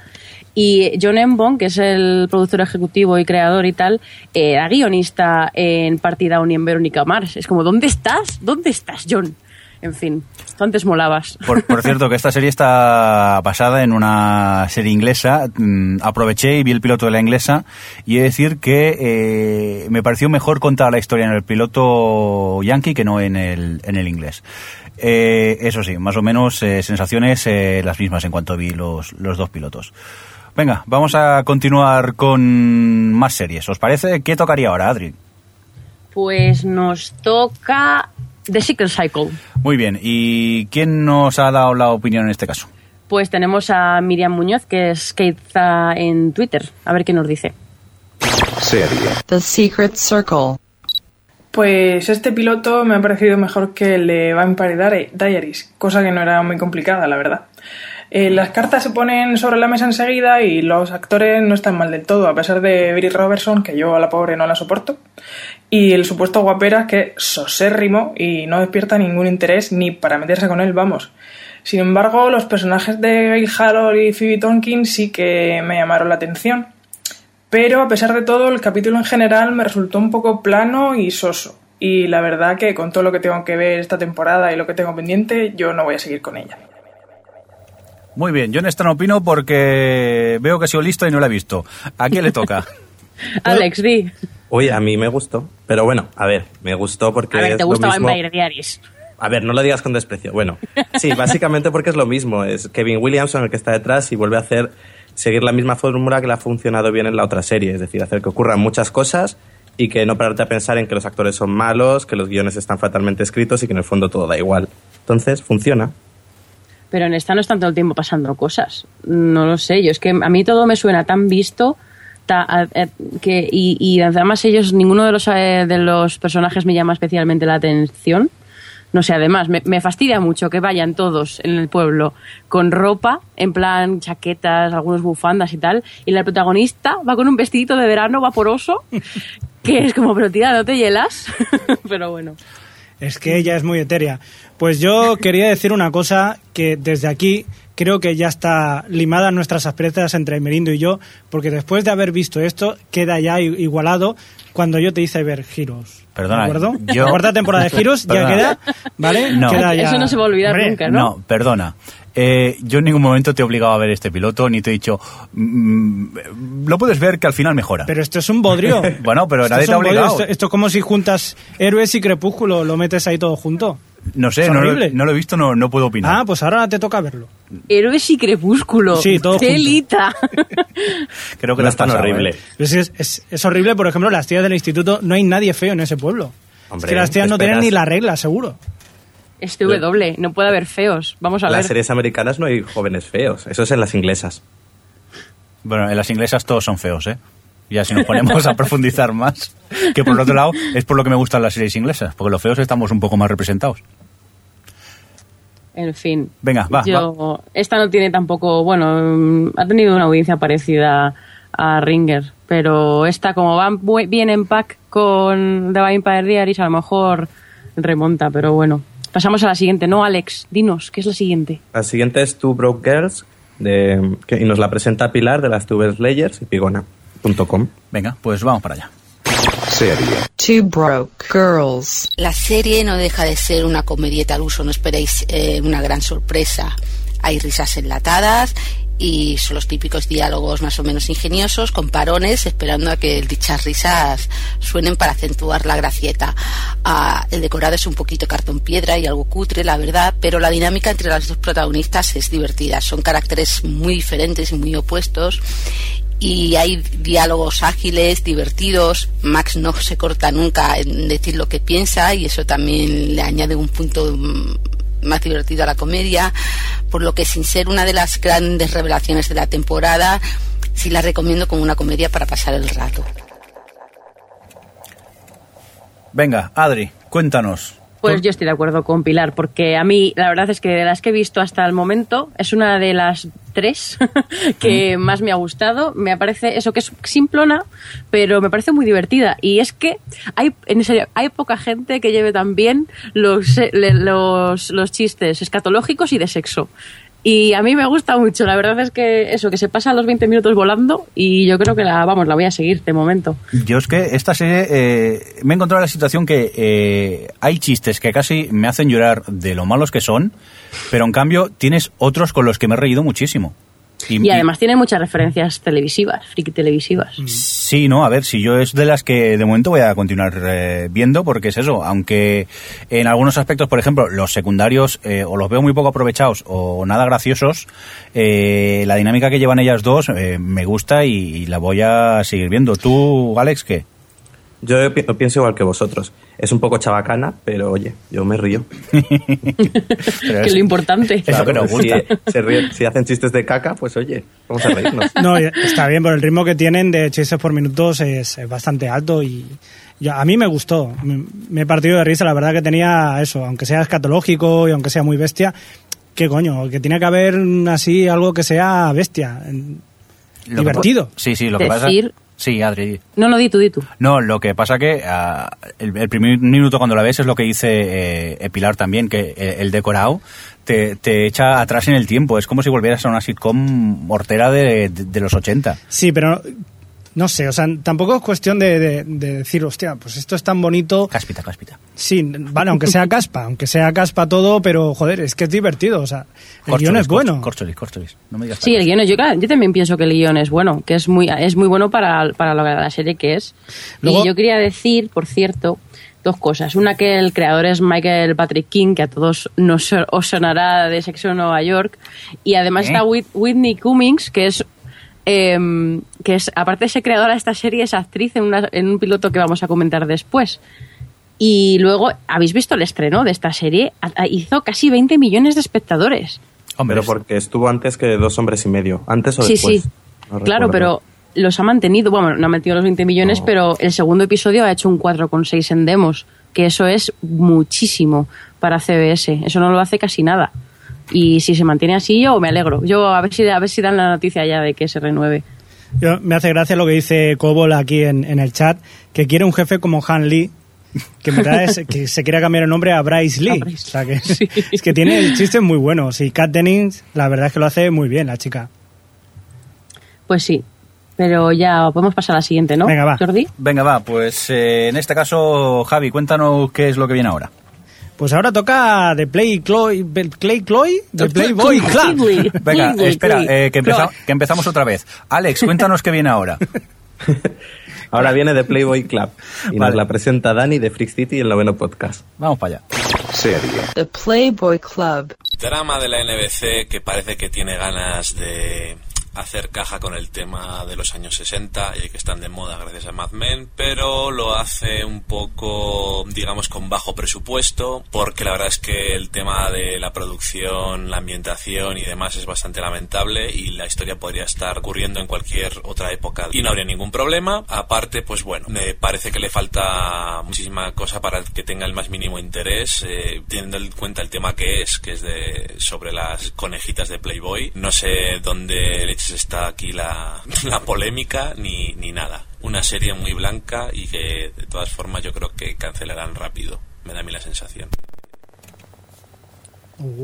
Y John Embon, que es el productor ejecutivo y creador y tal, eh, era guionista en Party Down y en Verónica Mars. Es como, ¿dónde estás? ¿Dónde estás, John? En fin, tú antes molabas. Por, por cierto, que esta serie está basada en una serie inglesa. Mm, Aproveché y vi el piloto de la inglesa y he de decir que eh, me pareció mejor contar la historia en el piloto yankee que no en el, en el inglés. Eh, eso sí, más o menos eh, sensaciones eh, las mismas en cuanto vi los, los dos pilotos. Venga, vamos a continuar con más series. ¿Os parece? ¿Qué tocaría ahora, Adri? Pues nos toca The Secret Cycle. Muy bien, ¿y quién nos ha dado la opinión en este caso? Pues tenemos a Miriam Muñoz, que es Keitza en Twitter. A ver qué nos dice. Serie. The Secret Circle. Pues este piloto me ha parecido mejor que el de Vampire Diari- Diaries, cosa que no era muy complicada, la verdad. Eh, las cartas se ponen sobre la mesa enseguida y los actores no están mal del todo, a pesar de Brie Robertson, que yo a la pobre no la soporto, y el supuesto guapera que es sosérrimo y no despierta ningún interés ni para meterse con él, vamos. Sin embargo, los personajes de Gail Harold y Phoebe Tonkin sí que me llamaron la atención. Pero a pesar de todo, el capítulo en general me resultó un poco plano y soso. Y la verdad que con todo lo que tengo que ver esta temporada y lo que tengo pendiente, yo no voy a seguir con ella. Muy bien, yo en esta no opino porque veo que ha sido listo y no la he visto. ¿A quién le toca? Alex, di. Oye, a mí me gustó. Pero bueno, a ver, me gustó porque A ver, es ¿te lo gusta Vampire Diaries? A ver, no lo digas con desprecio. Bueno, sí, básicamente porque es lo mismo. Es Kevin Williamson el que está detrás y vuelve a hacer seguir la misma fórmula que le ha funcionado bien en la otra serie. Es decir, hacer que ocurran muchas cosas y que no pararte a pensar en que los actores son malos, que los guiones están fatalmente escritos y que en el fondo todo da igual. Entonces, funciona. Pero en esta no están todo el tiempo pasando cosas. No lo sé, yo es que a mí todo me suena tan visto que, y, y además ellos, ninguno de los, eh, de los personajes me llama especialmente la atención. No sé, además, me, me fastidia mucho que vayan todos en el pueblo con ropa, en plan chaquetas, algunos bufandas y tal, y la protagonista va con un vestidito de verano vaporoso, que es como, pero tía, ¿no te hielas? pero bueno. Es que ella es muy etérea. Pues yo quería decir una cosa que desde aquí creo que ya está limada nuestras asperezas entre Merindo y yo, porque después de haber visto esto, queda ya i- igualado cuando yo te hice ver giros. Perdona, ¿De acuerdo? yo- La cuarta temporada de giros ya queda, ¿vale? No. Queda ya- Eso no se va a olvidar Hombre, nunca, ¿no? No, perdona. Eh, yo en ningún momento te he obligado a ver este piloto, ni te he dicho, mm, lo puedes ver que al final mejora. Pero esto es un bodrio. bueno, pero Esto nadie te ha obligado. Esto, esto es como si juntas héroes y crepúsculo, lo metes ahí todo junto. No sé, es no lo, horrible. no lo he visto, no, no puedo opinar. Ah, pues ahora te toca verlo. Héroes y crepúsculo. Sí, todo. Telita. Creo que No es tan horrible. Es, es, es- es horrible, por ejemplo, las tías del instituto, no hay nadie feo en ese pueblo. Hombre, es que las tías no tienen ni la regla, seguro. Este W, no puede haber feos. Vamos a En las ver. series americanas no hay jóvenes feos. Eso es en las inglesas. Bueno, en las inglesas todos son feos, ¿eh? Ya si nos ponemos a profundizar más, que por otro lado es por lo que me gustan las series inglesas, porque los feos estamos un poco más representados. En fin. Venga, va, Yo, esta no tiene tampoco, bueno, mm, ha tenido una audiencia parecida a Ringer, pero esta como va bu- bien en pack con The Vampire Diaries, a lo mejor remonta, pero bueno. Pasamos a la siguiente, ¿no, Alex? Dinos, ¿qué es la siguiente? La siguiente es Two Broke Girls de, que, y nos la presenta Pilar de las Tube Slayers y Venga, pues vamos para allá. Serie. Two broke girls. La serie no deja de ser una comedieta al uso, no esperéis eh, una gran sorpresa. Hay risas enlatadas y son los típicos diálogos más o menos ingeniosos con parones esperando a que dichas risas suenen para acentuar la gracieta. Ah, el decorado es un poquito cartón piedra y algo cutre, la verdad, pero la dinámica entre las dos protagonistas es divertida. Son caracteres muy diferentes y muy opuestos y hay diálogos ágiles, divertidos. Max no se corta nunca en decir lo que piensa y eso también le añade un punto mm, más divertido a la comedia, por lo que sin ser una de las grandes revelaciones de la temporada, sí la recomiendo como una comedia para pasar el rato. Venga, Adri, cuéntanos. Pues yo estoy de acuerdo con Pilar, porque a mí la verdad es que de las que he visto hasta el momento es una de las tres que más me ha gustado. Me parece eso que es simplona, pero me parece muy divertida. Y es que hay, en serio, hay poca gente que lleve tan bien los, eh, los, los chistes escatológicos y de sexo. Y a mí me gusta mucho, la verdad es que eso, que se pasa los 20 minutos volando y yo creo que la, vamos, la voy a seguir de momento. Yo es que esta serie eh, me he encontrado en la situación que eh, hay chistes que casi me hacen llorar de lo malos que son, pero en cambio tienes otros con los que me he reído muchísimo. Y además tiene muchas referencias televisivas, friki televisivas. Sí, no, a ver, si yo es de las que de momento voy a continuar eh, viendo, porque es eso, aunque en algunos aspectos, por ejemplo, los secundarios eh, o los veo muy poco aprovechados o nada graciosos, eh, la dinámica que llevan ellas dos eh, me gusta y, y la voy a seguir viendo. ¿Tú, Alex, qué? Yo pi- pienso igual que vosotros. Es un poco chabacana, pero oye, yo me río. que es lo importante. Eso que nos gusta. Si, se ríen- si hacen chistes de caca, pues oye, vamos a reírnos. No, está bien, por el ritmo que tienen de chistes por minutos es, es bastante alto y a mí me gustó. Me, me he partido de risa, la verdad que tenía eso, aunque sea escatológico y aunque sea muy bestia, ¿qué coño? Que tiene que haber así algo que sea bestia, Lo divertido. sí, sí, lo que Decir- pasa... Sí, Adri. No, no, di tú, di tú. No, lo que pasa que ah, el, el primer minuto cuando la ves es lo que dice eh, Pilar también, que eh, el decorado te, te echa atrás en el tiempo. Es como si volvieras a una sitcom mortera de, de- de los 80. Sí, pero no sé, o sea, tampoco es cuestión de, de- de decir, hostia, pues esto es tan bonito. Cáspita, cáspita. Sí, vale, aunque sea caspa, aunque sea caspa todo, pero joder, es que es divertido, o sea, el guion es bueno. Corcholis, corcholis. No me digas Sí, el guion es, yo, claro, yo también pienso que el guion es bueno, que es muy, es muy bueno para, para lo- la serie que es. Luego- y yo quería decir, por cierto, dos cosas. Una que el creador es Michael Patrick King, que a todos nos os sonará de Sexo en Nueva York. Y además ¿Eh? está Whit- Whitney Cummings, que es, em, que es, aparte de ser creadora de esta serie, es actriz en, una- en un piloto que vamos a comentar después. Y luego, ¿habéis visto el estreno de esta serie? Hizo casi 20 millones de espectadores. Pero porque estuvo antes que Dos Hombres y Medio. ¿Antes o Sí, después? sí. No claro, pero los ha mantenido. Bueno, no ha metido los 20 millones, pero el segundo episodio ha hecho un 4,6 en demos, que eso es muchísimo para CBS. Eso no lo hace casi nada. Y si se mantiene así, yo me alegro. Yo a ver si, a ver si dan la noticia ya de que se renueve. Yo- me hace gracia lo que dice Cobol aquí en, en el chat, que quiere un jefe como Han Lee, que en verdad es que se quiera cambiar el nombre a Bryce Lee. O sea que, es que tiene chistes muy buenos. Y Kat Dennings, la verdad es que lo hace muy bien, la chica. Pues sí. Pero ya podemos pasar a la siguiente, ¿no? Venga, va. Jordi. Venga, va, pues eh, en este caso, Javi, cuéntanos qué es lo que viene ahora. Pues ahora toca The Play Play Chloe, The Play- Playboy Play- Club. Venga, espera, eh, que, empeza- que empezamos otra vez. Alex, cuéntanos qué viene ahora. Ahora viene de Playboy Club. Y nos la presenta Dani de Freak City, el noveno podcast. Vamos para allá. Serie. The Playboy Club. Drama de la NBC que parece que tiene ganas de hacer caja con el tema de los años 60 y que están de moda gracias a Mad Men, pero lo hace un poco, digamos, con bajo presupuesto, porque la verdad es que el tema de la producción, la ambientación y demás es bastante lamentable y la historia podría estar ocurriendo en cualquier otra época y no habría ningún problema. Aparte, pues bueno, me parece que le falta muchísima cosa para que tenga el más mínimo interés, eh, teniendo en cuenta el tema que es, que es de sobre las conejitas de Playboy. No sé dónde está aquí la, la polémica ni, ni nada. Una serie muy blanca y que de todas formas yo creo que cancelarán rápido. Me da a mí la sensación.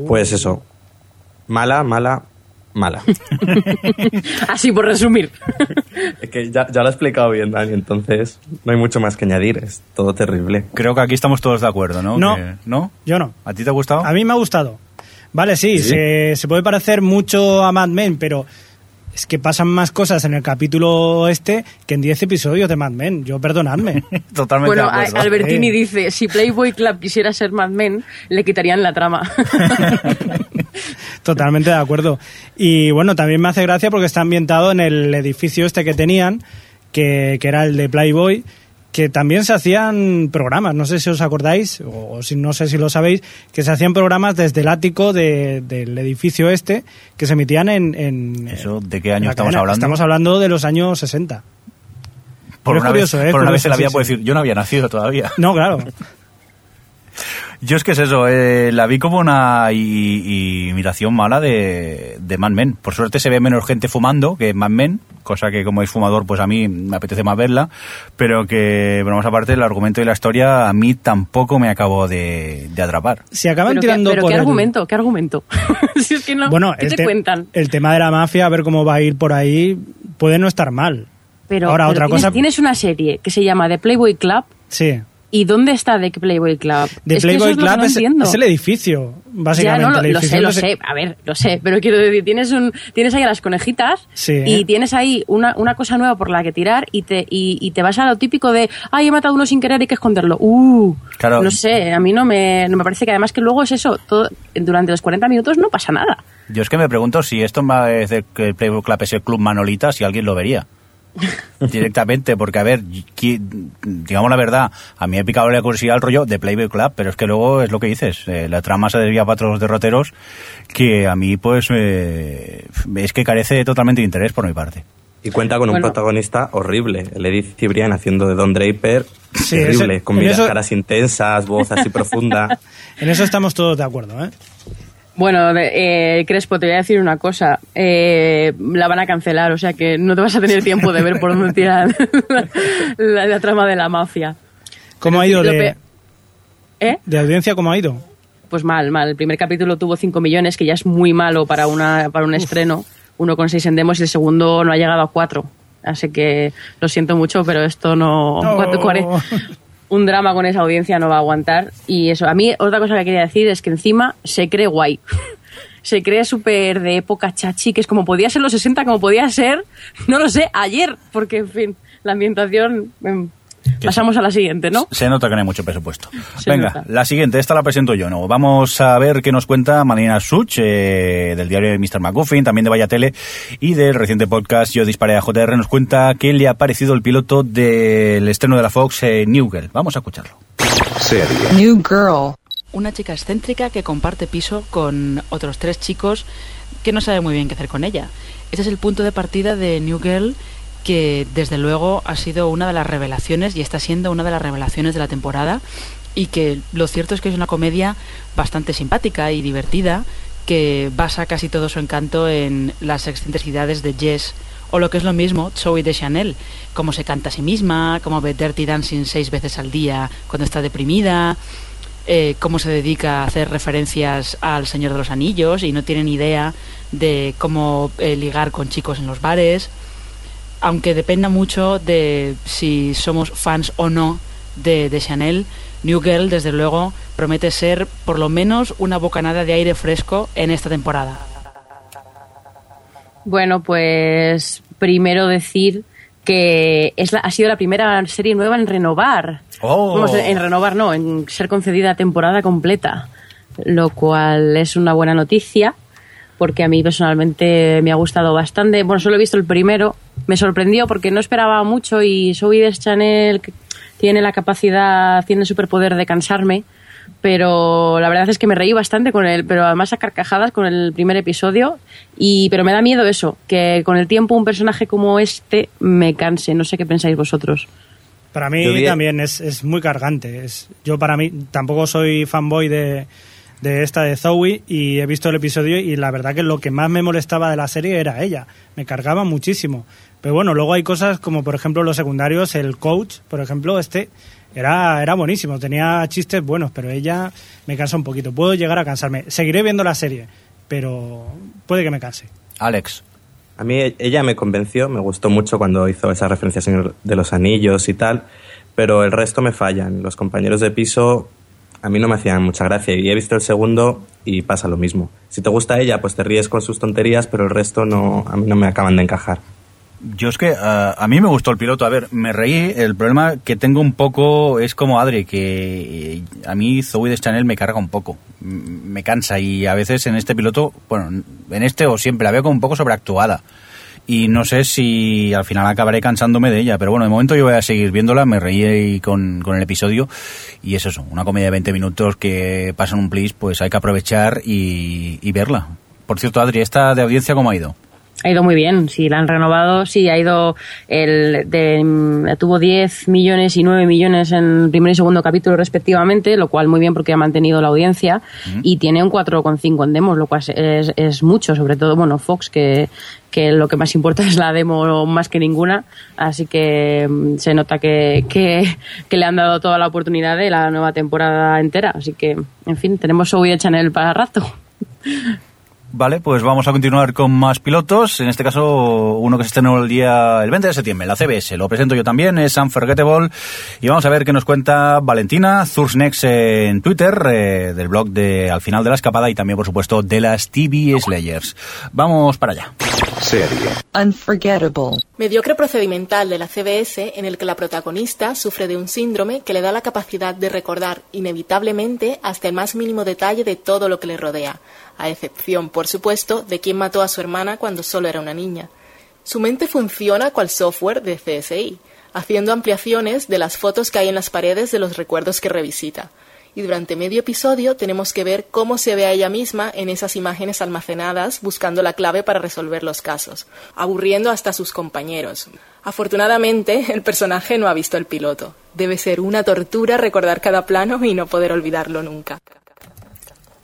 Pues eso. Mala, mala, mala. Así por resumir. es que ya, ya lo ha explicado bien, Dani, entonces no hay mucho más que añadir. Es todo terrible. Creo que aquí estamos todos de acuerdo, ¿no? No. Que- ¿No? Yo no. ¿A ti te ha gustado? A mí me ha gustado. Vale, sí, ¿Sí? Se, se puede parecer mucho a Mad Men, pero es que pasan más cosas en el capítulo este que en 10 episodios de Mad Men. Yo, perdonadme. Totalmente Bueno, Albertini dice, si Playboy Club quisiera ser Mad Men, le quitarían la trama. Totalmente de acuerdo. Y bueno, también me hace gracia porque está ambientado en el edificio este que tenían, que, que era el de Playboy, que también se hacían programas, no sé si os acordáis, o si no sé si lo sabéis, que se hacían programas desde el ático de- del edificio este, que se emitían en... en ¿Eso de qué año estamos cadena. hablando? Estamos hablando de los años 60. Por una, curioso, vez, ¿eh? por una vez en la vida sí, puedo sí. decir, yo no había nacido todavía. No, claro. Yo es que es eso, eh, la vi como una imitación mala de, de Mad Men. Por suerte se ve menos gente fumando que Mad Men, cosa que como es fumador pues a mí me apetece más verla, pero que, bromas aparte, el argumento y la historia a mí tampoco me acabó de, de atrapar. Si acaban pero qué, tirando pero por ¿qué el- argumento? ¿Qué argumento? si es que no, Bueno, ¿qué el, te te- cuentan? el tema de la mafia, a ver cómo va a ir por ahí, puede no estar mal. Pero, Ahora, pero otra tienes, cosa... tienes una serie que se llama The Playboy Club. Sí. ¿Y dónde está The Playboy Club? De Es que eso Playboy es lo que Club no es, el edificio, básicamente. Ya, no, lo, el lo sé, lo sé. A ver, lo sé. Pero quiero decir, tienes, un, tienes ahí a las conejitas Sí. y tienes ahí una, una cosa nueva por la que tirar y te, y, y te vas a lo típico de, ay, he matado a uno sin querer, hay que esconderlo. Uh, Claro. no sé, a mí no me, no me parece que además que luego es eso, todo, durante los 40 minutos no pasa nada. Yo es que me pregunto si esto va a decir que el Playboy Club es el club Manolita, si alguien lo vería. Directamente, porque a ver, digamos la verdad, a mí me ha picado la curiosidad el rollo de Playboy Club, pero es que luego es lo que dices, eh, la trama se desvía para otros derroteros que a mí pues eh, es que carece totalmente de interés por mi parte. Y cuenta con un Bueno. protagonista horrible, el Edith Cibrián haciendo de Don Draper. Sí, terrible, ese- con miras eso- caras intensas, voz así profunda. En eso estamos todos de acuerdo, ¿eh? Bueno, eh, Crespo, te voy a decir una cosa. Eh, la van a cancelar, o sea que no te vas a tener tiempo de ver por dónde tiran la, la trama de la mafia. ¿Cómo ha ido de, ¿Eh? de audiencia? ¿Cómo ha ido? Pues mal, mal. El primer capítulo tuvo 5 millones, que ya es muy malo para, una, para un estreno. 1,6 en demos y el segundo no ha llegado a 4. Así que lo siento mucho, pero esto no... No. Un drama con esa audiencia no va a aguantar. Y eso, a mí otra cosa que quería decir es que encima se cree guay. se cree súper de época chachi, que es como podía ser los 60, como podía ser, no lo sé, ayer, porque en fin, la ambientación... Pasamos a la siguiente, ¿no? Se nota que no hay mucho presupuesto. Se Venga, nota. la siguiente, esta la presento yo, ¿no? Vamos a ver qué nos cuenta Marina Such, eh, del diario de Mr. McGuffin, también de Vaya Tele, y del reciente podcast Yo Disparé a JR, nos cuenta qué le ha parecido el piloto del estreno de la Fox, eh, New Girl. Vamos a escucharlo. Serie. New Girl. Una chica excéntrica que comparte piso con otros tres chicos que no sabe muy bien qué hacer con ella. Este es el punto de partida de New Girl que desde luego ha sido una de las revelaciones y está siendo una de las revelaciones de la temporada y que lo cierto es que es una comedia bastante simpática y divertida que basa casi todo su encanto en las excentricidades de Jess o lo que es lo mismo, Zoe de Chanel, cómo se canta a sí misma, cómo ve Dirty Dancing seis veces al día cuando está deprimida, eh, cómo se dedica a hacer referencias al Señor de los Anillos y no tiene ni idea de cómo eh, ligar con chicos en los bares, aunque dependa mucho de si somos fans o no de, de Chanel, New Girl desde luego promete ser por lo menos una bocanada de aire fresco en esta temporada. Bueno, pues primero decir que es la- ha sido la primera serie nueva en renovar. Oh. Vamos, en renovar no, en ser concedida temporada completa, lo cual es una buena noticia porque a mí personalmente me ha gustado bastante. Bueno, solo he visto el primero, me sorprendió porque no esperaba mucho y Zoe Deschanel que tiene la capacidad, tiene el superpoder de cansarme, pero la verdad es que me reí bastante con él, pero además a carcajadas con el primer episodio y pero me da miedo eso, que con el tiempo un personaje como este me canse, no sé qué pensáis vosotros. Para mí también es, es muy cargante. Es, yo para mí tampoco soy fanboy de, de esta de Zoe y he visto el episodio y la verdad que lo que más me molestaba de la serie era ella. Me cargaba muchísimo. Pero bueno, luego hay cosas como por ejemplo los secundarios, el coach, por ejemplo, este era, era buenísimo, tenía chistes buenos, pero ella me cansa un poquito. Puedo llegar a cansarme. Seguiré viendo la serie, pero puede que me canse. Alex. A mí ella me convenció, me gustó mucho cuando hizo esa referencia al Señor de los Anillos y tal, pero el resto me fallan. Los compañeros de piso a mí no me hacían mucha gracia y he visto el segundo y pasa lo mismo. Si te gusta ella, pues te ríes con sus tonterías, pero el resto no, a mí no me acaban de encajar. Yo es que ah, a mí me gustó el piloto. A ver, me reí. El problema que tengo un poco es como Adri, que eh, a mí Zoe de Chanel me carga un poco. Me cansa y a veces en este piloto, bueno, en este o siempre la veo como un poco sobreactuada. Y no sé si al final acabaré cansándome de ella, pero bueno, de momento yo voy a seguir viéndola, me reí con, con el episodio y es eso, una comedia de 20 minutos que pasan un plis, pues hay que aprovechar y, y verla. Por cierto, Adri, ¿esta de audiencia cómo ha ido? Ha ido muy bien, sí, la han renovado, sí, ha ido, el de, tuvo 10 millones y 9 millones en el primer y segundo capítulo respectivamente, lo cual muy bien porque ha mantenido la audiencia y tiene un 4,5 en demos, lo cual es, es mucho, sobre todo, bueno, Fox, que, que lo que más importa es la demo más que ninguna, así que mm, se nota que, que, que le han dado toda la oportunidad de la nueva temporada entera, así que, en fin, tenemos Zoe Chanel para rato. Vale, pues vamos a continuar con más pilotos. En este caso, uno que se estrenó el día el 20 de septiembre, la CBS. Lo presento yo también, es Unforgettable. Y vamos a ver qué nos cuenta Valentina Thursnex en Twitter, eh, del blog de Al final de la escapada y también, por supuesto, de las TV Slayers. Vamos para allá. Serie. Unforgettable. Mediocre procedimental de la CBS en el que la protagonista sufre de un síndrome que le da la capacidad de recordar inevitablemente hasta el más mínimo detalle de todo lo que le rodea, a excepción, por supuesto, de quién mató a su hermana cuando solo era una niña. Su mente funciona cual software de CSI, haciendo ampliaciones de las fotos que hay en las paredes de los recuerdos que revisita. Y durante medio episodio tenemos que ver cómo se ve a ella misma en esas imágenes almacenadas buscando la clave para resolver los casos, aburriendo hasta a sus compañeros. Afortunadamente, el personaje no ha visto el piloto. Debe ser una tortura recordar cada plano y no poder olvidarlo nunca.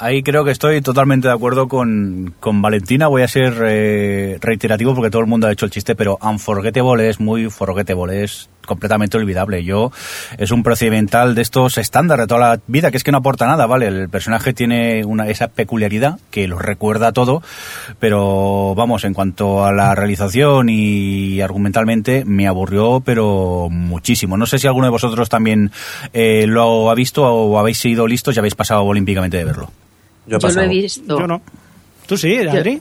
Ahí creo que estoy totalmente de acuerdo con, con Valentina. Voy a ser eh, reiterativo porque todo el mundo ha hecho el chiste, pero Unforgettable es muy forgettable, es completamente olvidable. Yo es un procedimental de estos estándar de toda la vida, que es que no aporta nada, ¿vale? El personaje tiene una, esa peculiaridad que lo recuerda todo, pero vamos, en cuanto a la realización y argumentalmente me aburrió, pero muchísimo. No sé si alguno de vosotros también eh, lo ha visto o habéis sido listos y habéis pasado olímpicamente de verlo. Yo lo he visto. Yo no. ¿Tú sí, Adri?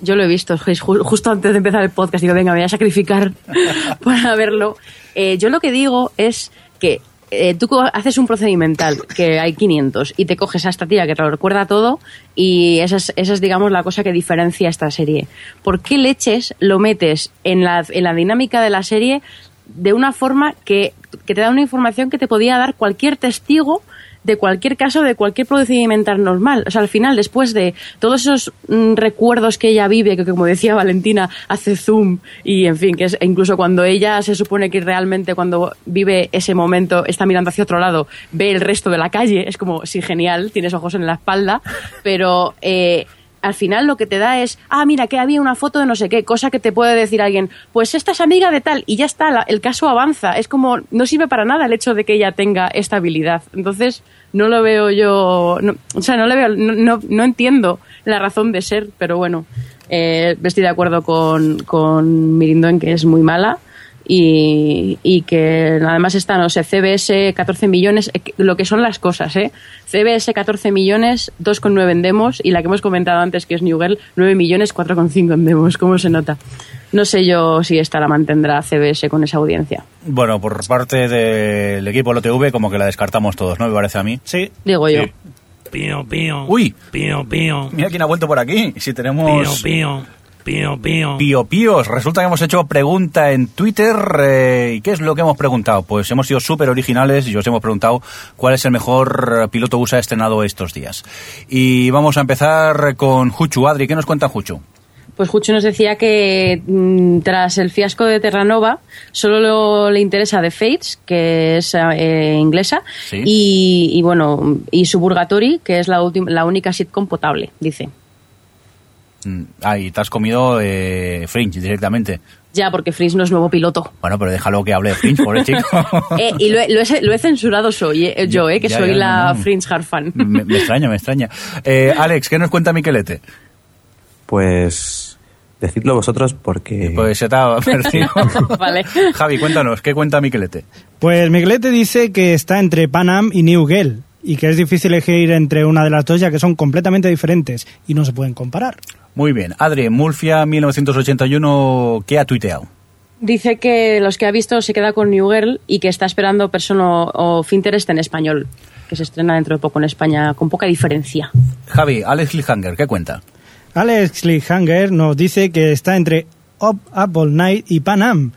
Yo lo he visto, justo antes de empezar el podcast. Digo, venga, me voy a sacrificar para verlo. Eh, yo lo que digo es que eh, tú haces un procedimental, que hay 500, y te coges a esta tía que te lo recuerda todo, y esa es, esa es, digamos, la cosa que diferencia esta serie. ¿Por qué leches lo metes en la, en la dinámica de la serie de una forma que, que te da una información que te podía dar cualquier testigo de cualquier caso, de cualquier procedimental normal. O sea, al final, después de todos esos mm, recuerdos que ella vive, que como decía Valentina, hace zoom y, en fin, que es e incluso cuando ella se supone que realmente cuando vive ese momento está mirando hacia otro lado, ve el resto de la calle, es como, sí, genial, tienes ojos en la espalda, pero... Eh, al final lo que te da es, ah, mira, que había una foto de no sé qué, cosa que te puede decir alguien, pues esta es amiga de tal, y ya está, el caso avanza. Es como, no sirve para nada el hecho de que ella tenga esta habilidad. Entonces, no lo veo yo, no- o sea, no le veo, no, no, no entiendo la razón de ser, pero bueno, eh, estoy de acuerdo con, con Mirindo en que es muy mala. Y, y que además está, no sé, CBS 14 millones, eh, lo que son las cosas, ¿eh? CBS 14 millones, 2,9 en demos, y la que hemos comentado antes, que es New Girl, 9 millones, 4,5 en demos, ¿cómo se nota? No sé yo si esta la mantendrá CBS con esa audiencia. Bueno, por parte del equipo LOTV, como que la descartamos todos, ¿no? Me parece a mí. Sí. Digo yo. Pío, pío. Uy. Pío, pío. Mira quién ha vuelto por aquí. Si tenemos... Pío, pío. Pío, pío. Pío Píos, resulta que hemos hecho pregunta en Twitter. eh, ¿Y qué es lo que hemos preguntado? Pues hemos sido súper originales y os hemos preguntado cuál es el mejor piloto USA estrenado estos días. Y vamos a empezar con Juchu. Adri, ¿qué nos cuenta Juchu? Pues Jucho nos decía que mm, tras el fiasco de Terranova solo lo- le interesa The Fates, que es eh, inglesa, Sí. y, y bueno, y Suburgatory, que es la, última- la única sitcom potable, dice. Mm, Ah, y te has comido eh, Fringe directamente. Ya, porque Fringe no es nuevo piloto. Bueno, pero déjalo que hable de Fringe, pobre chico. Eh, y lo he, lo he- lo he censurado soy, eh, yo, eh, que Ya, soy ya, la no, no. Fringe hard fan. me, me extraña, me extraña. Eh, Alex, ¿qué nos cuenta Miquelete? Pues decidlo vosotros porque... Pues se te ha perdido. vale. Javi, cuéntanos, ¿qué cuenta Miquelete? Pues Miguelete dice que está entre Panam y New Girl y que es difícil elegir entre una de las dos ya que son completamente diferentes y no se pueden comparar. Muy bien. Adri, Mulfia 1981, ¿qué ha tuiteado? Dice que los que ha visto se queda con New Girl y que está esperando Person o, Finterest en español, que se estrena dentro de poco en España con poca diferencia. Javi, Alex Cliffhanger, ¿qué cuenta? Alex Cliffhanger nos dice que está entre Up, Up All Night y Panam,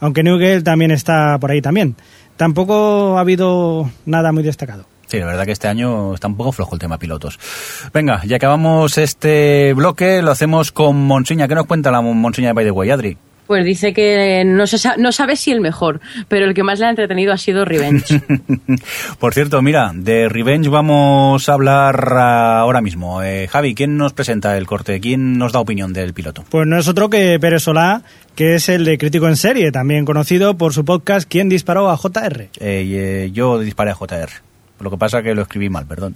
aunque New Girl también está por ahí también. Tampoco ha habido nada muy destacado. Sí, la verdad que este año está un poco flojo el tema pilotos. Venga, ya acabamos este bloque, lo hacemos con Monsiña. ¿Qué nos cuenta la Monsiña de By the Way, Adri? Pues dice que no, se sa- no sabe si el mejor, pero el que más le ha entretenido ha sido Revenge. Por cierto, mira, de Revenge vamos a hablar ahora mismo. Eh, Javi, ¿quién nos presenta el corte? ¿Quién nos da opinión del piloto? Pues no es otro que Pérez Solá, que es el de Crítico en Serie, también conocido por su podcast ¿Quién disparó a JR? Eh, eh, yo disparé a JR. Lo que pasa que lo escribí mal, perdón.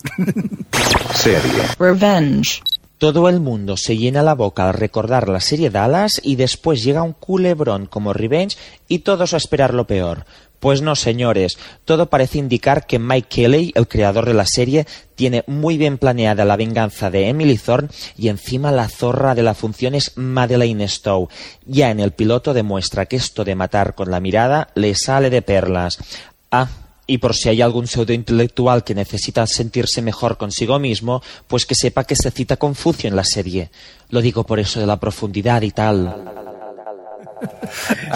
Serie. Revenge. Todo el mundo se llena la boca al recordar la serie Dallas y después llega un culebrón como Revenge y todos a esperar lo peor. Pues no, señores, todo parece indicar que Mike Kelly, el creador de la serie, tiene muy bien planeada la venganza de Emily Thorne y encima la zorra de la función es Madeleine Stowe. Ya en el piloto demuestra que esto de matar con la mirada le sale de perlas. Ah, y por si hay algún pseudointelectual que necesita sentirse mejor consigo mismo, pues que sepa que se cita Confucio en la serie. Lo digo por eso de la profundidad y tal.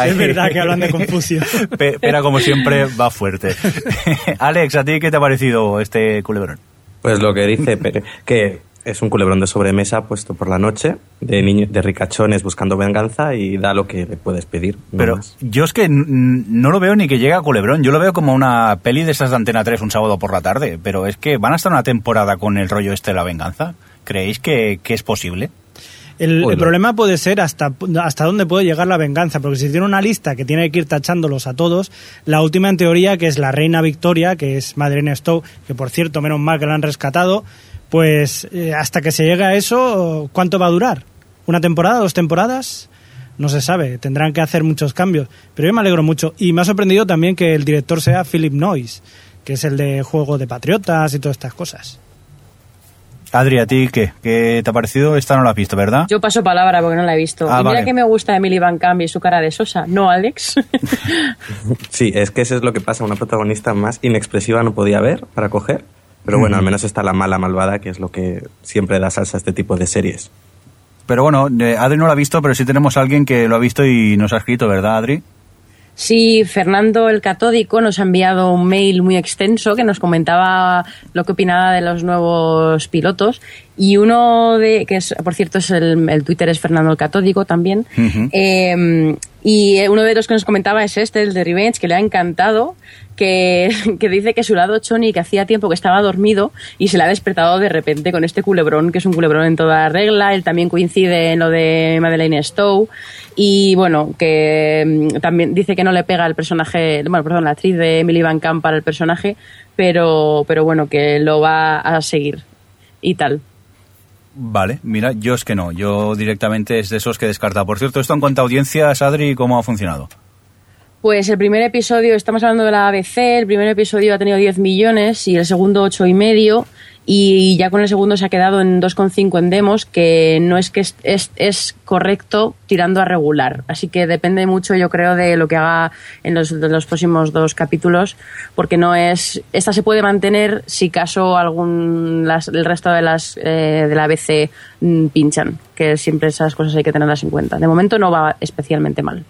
Es verdad que hablan de Confucio. Pe- Pero como siempre va fuerte. Alex, ¿a ti qué te ha parecido este culebrón? Pues lo que dice, que es un culebrón de sobremesa puesto por la noche, de niños, de ricachones buscando venganza y da lo que le puedes pedir. no Pero más. yo es que no lo veo ni que llegue a Culebrón. Yo lo veo como una peli de esas de Antena 3 un sábado por la tarde. Pero es que van a estar una temporada con el rollo este de la venganza. ¿Creéis que, que es posible? El, problema puede ser hasta, hasta dónde puede llegar la venganza, porque si tiene una lista que tiene que ir tachándolos a todos, la última en teoría, que es la reina Victoria, que es Madeleine Stowe, que por cierto, menos mal que la han rescatado, pues eh, hasta que se llegue a eso, ¿cuánto va a durar? ¿Una temporada? ¿Dos temporadas? No se sabe, tendrán que hacer muchos cambios. Pero yo me alegro mucho. Y me ha sorprendido también que el director sea Philip Noyce, que es el de Juego de Patriotas y todas estas cosas. Adri, ¿a ti qué? ¿Qué te ha parecido? Esta no la has visto, ¿verdad? Yo paso palabra porque no la he visto. Ah, y mira vale. que me gusta Emily Van Camp y su cara de sosa. ¿No, Alex? Sí, es que eso es lo que pasa. Una protagonista más inexpresiva no podía haber para coger. Pero bueno, al menos está la mala malvada, que es lo que siempre da salsa a este tipo de series. Pero bueno, eh, Adri no la ha visto, pero sí tenemos a alguien que lo ha visto y nos ha escrito, ¿verdad, Adri? Sí, Fernando el Catódico nos ha enviado un mail muy extenso que nos comentaba lo que opinaba de los nuevos pilotos y uno de que es por cierto es el, el Twitter es Fernando el Catódico también Eh, y uno de los que nos comentaba es este, el de Revenge, que le ha encantado, que, que dice que su lado Choni, que hacía tiempo que estaba dormido y se le ha despertado de repente con este culebrón, que es un culebrón en toda regla. Él también coincide en lo de Madeleine Stowe. Y bueno, que mm, también dice que no le pega el personaje, bueno, perdón, la actriz de Emily Van Camp para el personaje, pero, pero bueno, que lo va a seguir y tal. Vale, mira, yo es que no, yo directamente es de esos que he descartado. Por cierto, esto en cuanto a audiencias, Adri, ¿cómo ha funcionado? Pues el primer episodio, estamos hablando de la ABC, el primer episodio ha tenido 10 millones y el segundo 8 y medio y ya con el segundo se ha quedado en 2,5 en demos, que no es que es, es, es correcto tirando a regular. Así que depende mucho, yo creo, de lo que haga en los, de los próximos dos capítulos, porque no es... Esta se puede mantener si caso algún el resto de las eh, de la ABC mm, pinchan, que siempre esas cosas hay que tenerlas en cuenta. De momento no va especialmente mal.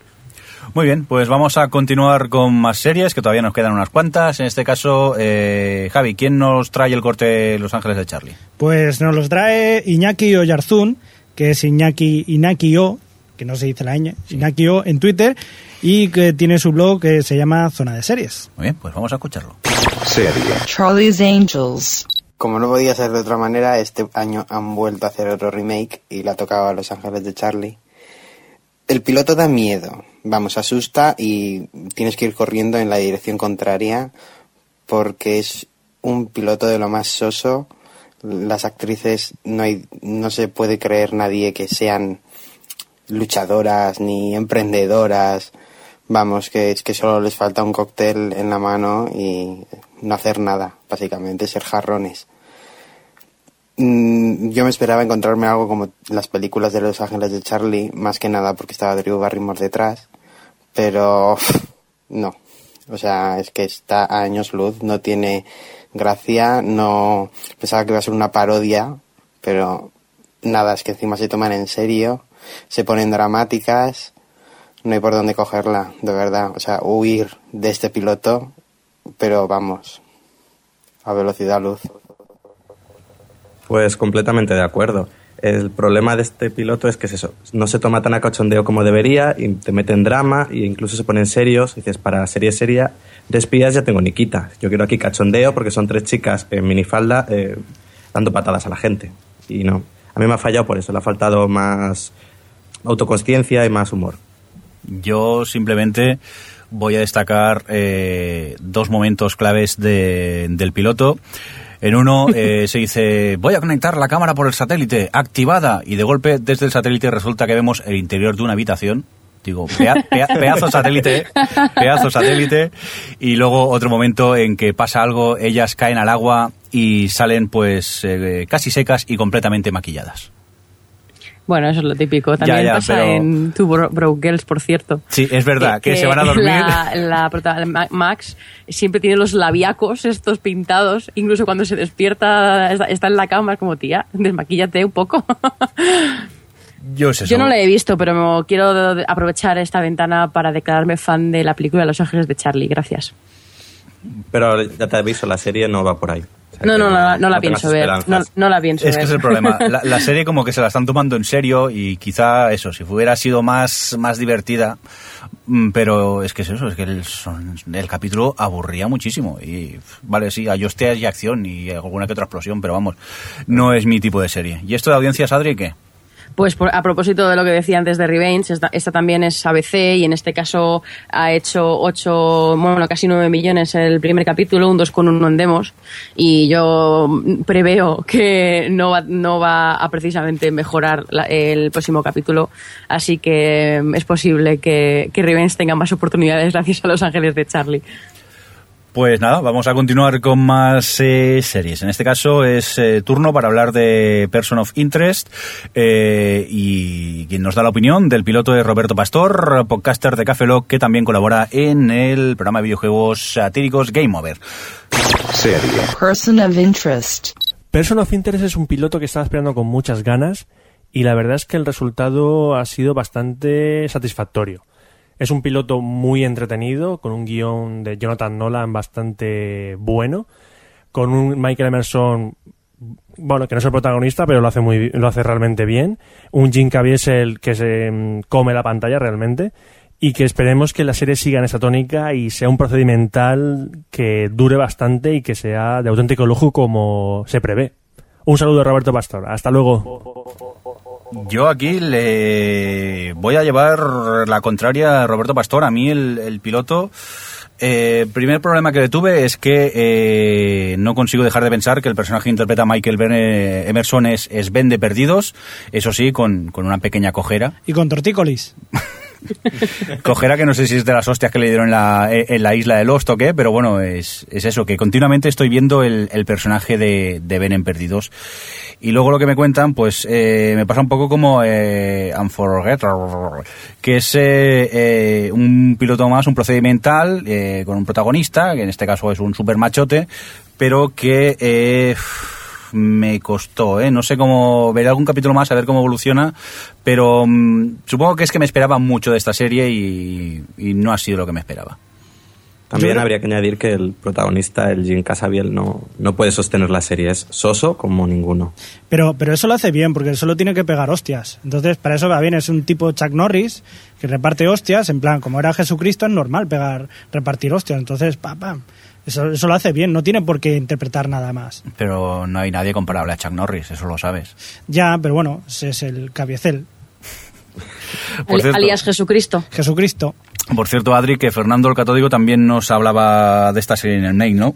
Muy bien, pues vamos a continuar con más series, que todavía nos quedan unas cuantas. En este caso, eh, Javi, ¿quién nos trae el corte Los Ángeles de Charlie? Pues nos los trae Iñaki Oyarzún, que es Iñaki Inaki O, que no se dice la ñ, Iñaki O en Twitter, y que tiene su blog que se llama Zona de Series. Muy bien, pues vamos a escucharlo. Charlie's Angels. Como no podía ser de otra manera, este año han vuelto a hacer otro remake y la tocaba a Los Ángeles de Charlie. El piloto da miedo, vamos, asusta y tienes que ir corriendo en la dirección contraria porque es un piloto de lo más soso. Las actrices no hay, no se puede creer nadie que sean luchadoras ni emprendedoras. Vamos, que es que solo les falta un cóctel en la mano y no hacer nada, básicamente, ser jarrones. Mm, Yo me esperaba encontrarme algo como las películas de Los Ángeles de Charlie, más que nada porque estaba Drew Barrymore detrás, pero no. O sea, es que está a años luz, no tiene gracia, no pensaba que iba a ser una parodia, pero nada, es que encima se toman en serio, se ponen dramáticas, no hay por dónde cogerla, de verdad. O sea, huir de este piloto, pero vamos, a velocidad luz. Pues completamente de acuerdo. El problema de este piloto es que es eso, no se toma tan a cachondeo como debería y te mete en drama e incluso se ponen serios. Dices, para serie seria de espías ya tengo Nikita. Yo quiero aquí cachondeo porque son tres chicas en minifalda eh, dando patadas a la gente. Y no, a mí me ha fallado por eso, le ha faltado más autoconsciencia y más humor. Yo simplemente voy a destacar eh, dos momentos claves de- del piloto. En uno eh, se dice, voy a conectar la cámara por el satélite, activada, y de golpe desde el satélite resulta que vemos el interior de una habitación. Digo, pea- pedazo satélite, pedazo satélite. Y luego otro momento en que pasa algo, ellas caen al agua y salen pues eh, casi secas y completamente maquilladas. Bueno, eso es lo típico. También ya, pasa pero- en Two Bro- Broke Girls, por cierto. Sí, es verdad, que, se van a dormir. La, la Max siempre tiene los labiacos estos pintados. Incluso cuando se despierta, está, está en la cama, es como, tía, desmaquíllate un poco. Yo, es. Yo no la he visto, pero me- quiero aprovechar esta ventana para declararme fan de la película Los Ángeles de Charlie. Gracias. Pero ya te aviso, la serie no va por ahí. Sea No, que no, no, no, la pienso ver. No, la pienso Es que ver. es el problema. La, la serie como que se la están tomando en serio y quizá eso, si hubiera sido más, más divertida, mm, pero es que es eso, es que el, son- el capítulo aburría muchísimo. Y vale, sí, hay hostias y acción y alguna que otra explosión, pero vamos, no es mi tipo de serie. ¿Y esto de audiencias, Adri, qué? Pues por- a propósito de lo que decía antes de Revenge, esta, también es ABC y en este caso ha hecho 8, bueno, casi 9 millones el primer capítulo, un 2,1 en demos. Y yo preveo que no va, no va a precisamente mejorar la- el próximo capítulo. Así que es posible que, que Revenge tenga más oportunidades gracias a Los Ángeles de Charlie. Pues nada, vamos a continuar con más eh, series. En este caso es eh, turno para hablar de Person of Interest eh, y quien nos da la opinión del piloto de Roberto Pastor, podcaster de Café Lock, que también colabora en el programa de videojuegos satíricos Game Over. Serie. Person of Interest. Person of Interest es un piloto que estaba esperando con muchas ganas y la verdad es que el resultado ha sido bastante satisfactorio. Es un piloto muy entretenido, con un guion de Jonathan Nolan bastante bueno, con un Michael Emerson, bueno, que no es el protagonista, pero lo hace, muy, lo hace realmente bien, un Jim Caviezel que se mm, come la pantalla realmente, y que esperemos que la serie siga en esa tónica y sea un procedimental que dure bastante y que sea de auténtico lujo como se prevé. Un saludo Roberto Pastor. Hasta luego. Yo aquí le voy a llevar la contraria a Roberto Pastor. A mí el, piloto... El eh, primer problema que tuve es que eh, no consigo dejar de pensar que el personaje que interpreta Michael ben Emerson es, es Ben de Perdidos, eso sí, con, con una pequeña cojera. Y con tortícolis. Cojera que no sé si es de las hostias que le dieron en la, en la isla de Lost o qué, pero bueno, es, es eso, que continuamente estoy viendo el, personaje de, de, Ben en Perdidos. Y luego lo que me cuentan, pues eh, me pasa un poco como eh, Unforgettable, que es eh, eh, un piloto más, un procedimental, con un protagonista, que en este caso es un super machote, pero que... Me costó, ¿eh? No sé cómo, veré algún capítulo más a ver cómo evoluciona, pero mm, supongo que es que me esperaba mucho de esta serie y, no ha sido lo que me esperaba. También habría que añadir que el protagonista, el Jim Casabiel, no, no puede sostener la serie. Es soso como ninguno. Pero, pero eso lo hace bien, porque solo tiene que pegar hostias. Entonces, para eso va bien. Es un tipo Chuck Norris que reparte hostias. En plan, como era Jesucristo, es normal pegar, repartir hostias. Entonces, pam, pam. Eso, lo hace bien, no tiene por qué interpretar nada más. Pero no hay nadie comparable a Chuck Norris, eso lo sabes. Ya, pero bueno, ese es el cabiecel. alias Jesucristo. Jesucristo. Por cierto, Adri, que Fernando el Catódico también nos hablaba de esta serie en el mail, ¿no?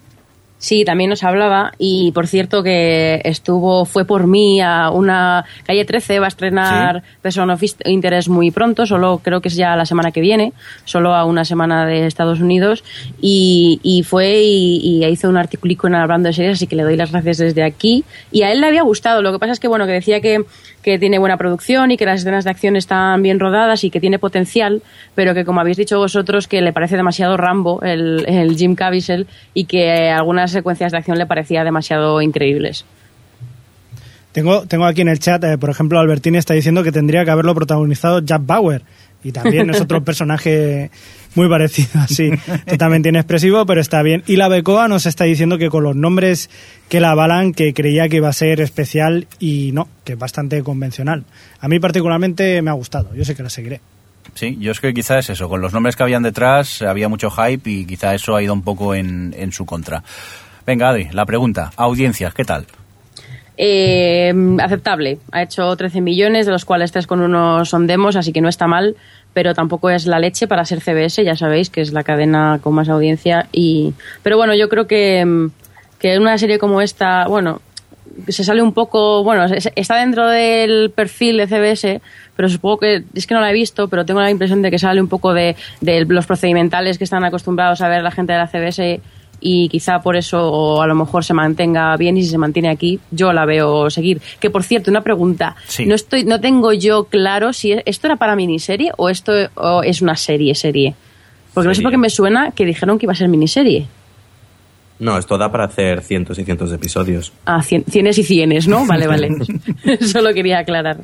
Sí, también nos hablaba y por cierto que estuvo, fue por mí a una calle 13, va a estrenar Person of Interest muy pronto, solo creo que es ya la semana que viene, solo a una semana de Estados Unidos y, y fue y, hizo un articulico en hablando de series, así que le doy las gracias desde aquí. Y a él le había gustado, lo que pasa es que bueno, que decía que, que tiene buena producción y que las escenas de acción están bien rodadas y que tiene potencial, pero que como habéis dicho vosotros que le parece demasiado Rambo el, el Jim Caviezel y que algunas secuencias de acción le parecía demasiado increíbles. Tengo, tengo aquí en el chat, eh, por ejemplo, Albertini está diciendo que tendría que haberlo protagonizado Jack Bauer. Y también es otro personaje muy parecido, así, totalmente inexpresivo, pero está bien. Y la Becoa nos está diciendo que con los nombres que la avalan, que creía que iba a ser especial y no, que es bastante convencional. A mí particularmente me ha gustado, yo sé que la seguiré. Sí, yo es que quizás eso, con los nombres que habían detrás había mucho hype y quizá eso ha ido un poco en, en su contra. Venga, Adri, la pregunta. Audiencias, ¿qué tal? Eh, aceptable. Ha hecho 13 millones, de los cuales 3,1 son demos, así que no está mal, pero tampoco es la leche para ser CBS, ya sabéis que es la cadena con más audiencia. y Pero bueno, yo creo que, que una serie como esta, bueno, se sale un poco, bueno, está dentro del perfil de CBS, pero supongo que, es que no la he visto, pero tengo la impresión de que sale un poco de, de los procedimentales que están acostumbrados a ver la gente de la CBS y quizá por eso a lo mejor se mantenga bien y si se mantiene aquí yo la veo seguir. Que por cierto, una pregunta, no estoy no tengo yo claro si esto era para miniserie o esto es una serie serie. Porque no sé por qué me suena que dijeron que iba a ser miniserie. No, esto da para hacer cientos y cientos de episodios. Ah, cienes y cienes, ¿no? Vale, vale. Solo quería aclarar.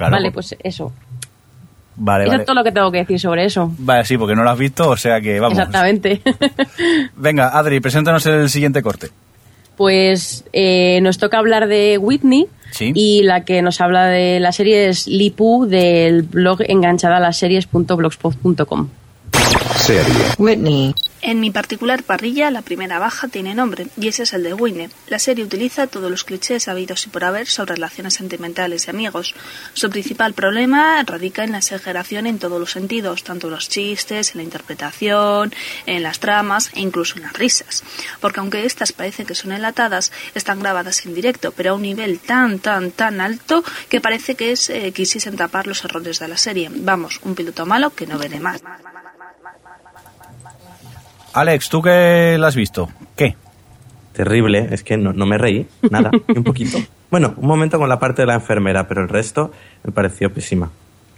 vale, pues eso. Vale, eso es todo lo que tengo que decir sobre eso. Vale, sí, porque no lo has visto, o sea que vamos. Exactamente. Venga, Adri, preséntanos el siguiente corte. Pues eh, nos toca hablar de Whitney. Y la que nos habla de la serie es Lipu del blog enganchada a las Whitney. En mi particular parrilla, la primera baja tiene nombre, y ese es el de Whitney. La serie utiliza todos los clichés habidos y por haber sobre relaciones sentimentales y amigos. Su principal problema radica en la exageración en todos los sentidos, tanto en los chistes, en la interpretación, en las tramas e incluso en las risas. Porque aunque estas parecen que son enlatadas, están grabadas en directo, pero a un nivel tan, tan, tan alto que parece que es, eh, quisiesen tapar los errores de la serie. Vamos, un piloto malo que no ve de más. Alex, ¿tú qué la has visto? ¿Qué? Terrible, es que no, no me reí, nada, un poquito. Bueno, un momento con la parte de la enfermera, pero el resto me pareció pésima.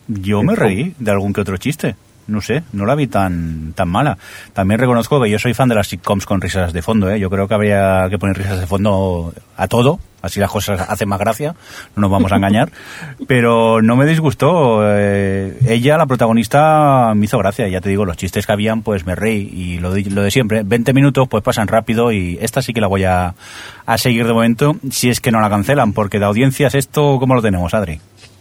Yo me reí de algún que otro chiste. No sé, no la vi tan, tan mala. También reconozco que yo soy fan de las sitcoms con risas de fondo. ¿eh? Yo creo que habría que poner risas de fondo a todo, así las cosas hacen más gracia, no nos vamos a engañar. Pero no me disgustó. eh, ella, la protagonista, me hizo gracia. Ya te digo, los chistes que habían, pues me reí. Y lo de, lo de siempre, 20 minutos, pues pasan rápido. Y esta sí que la voy a, a seguir de momento, si es que no la cancelan. Porque de audiencias, ¿esto cómo lo tenemos, Adri?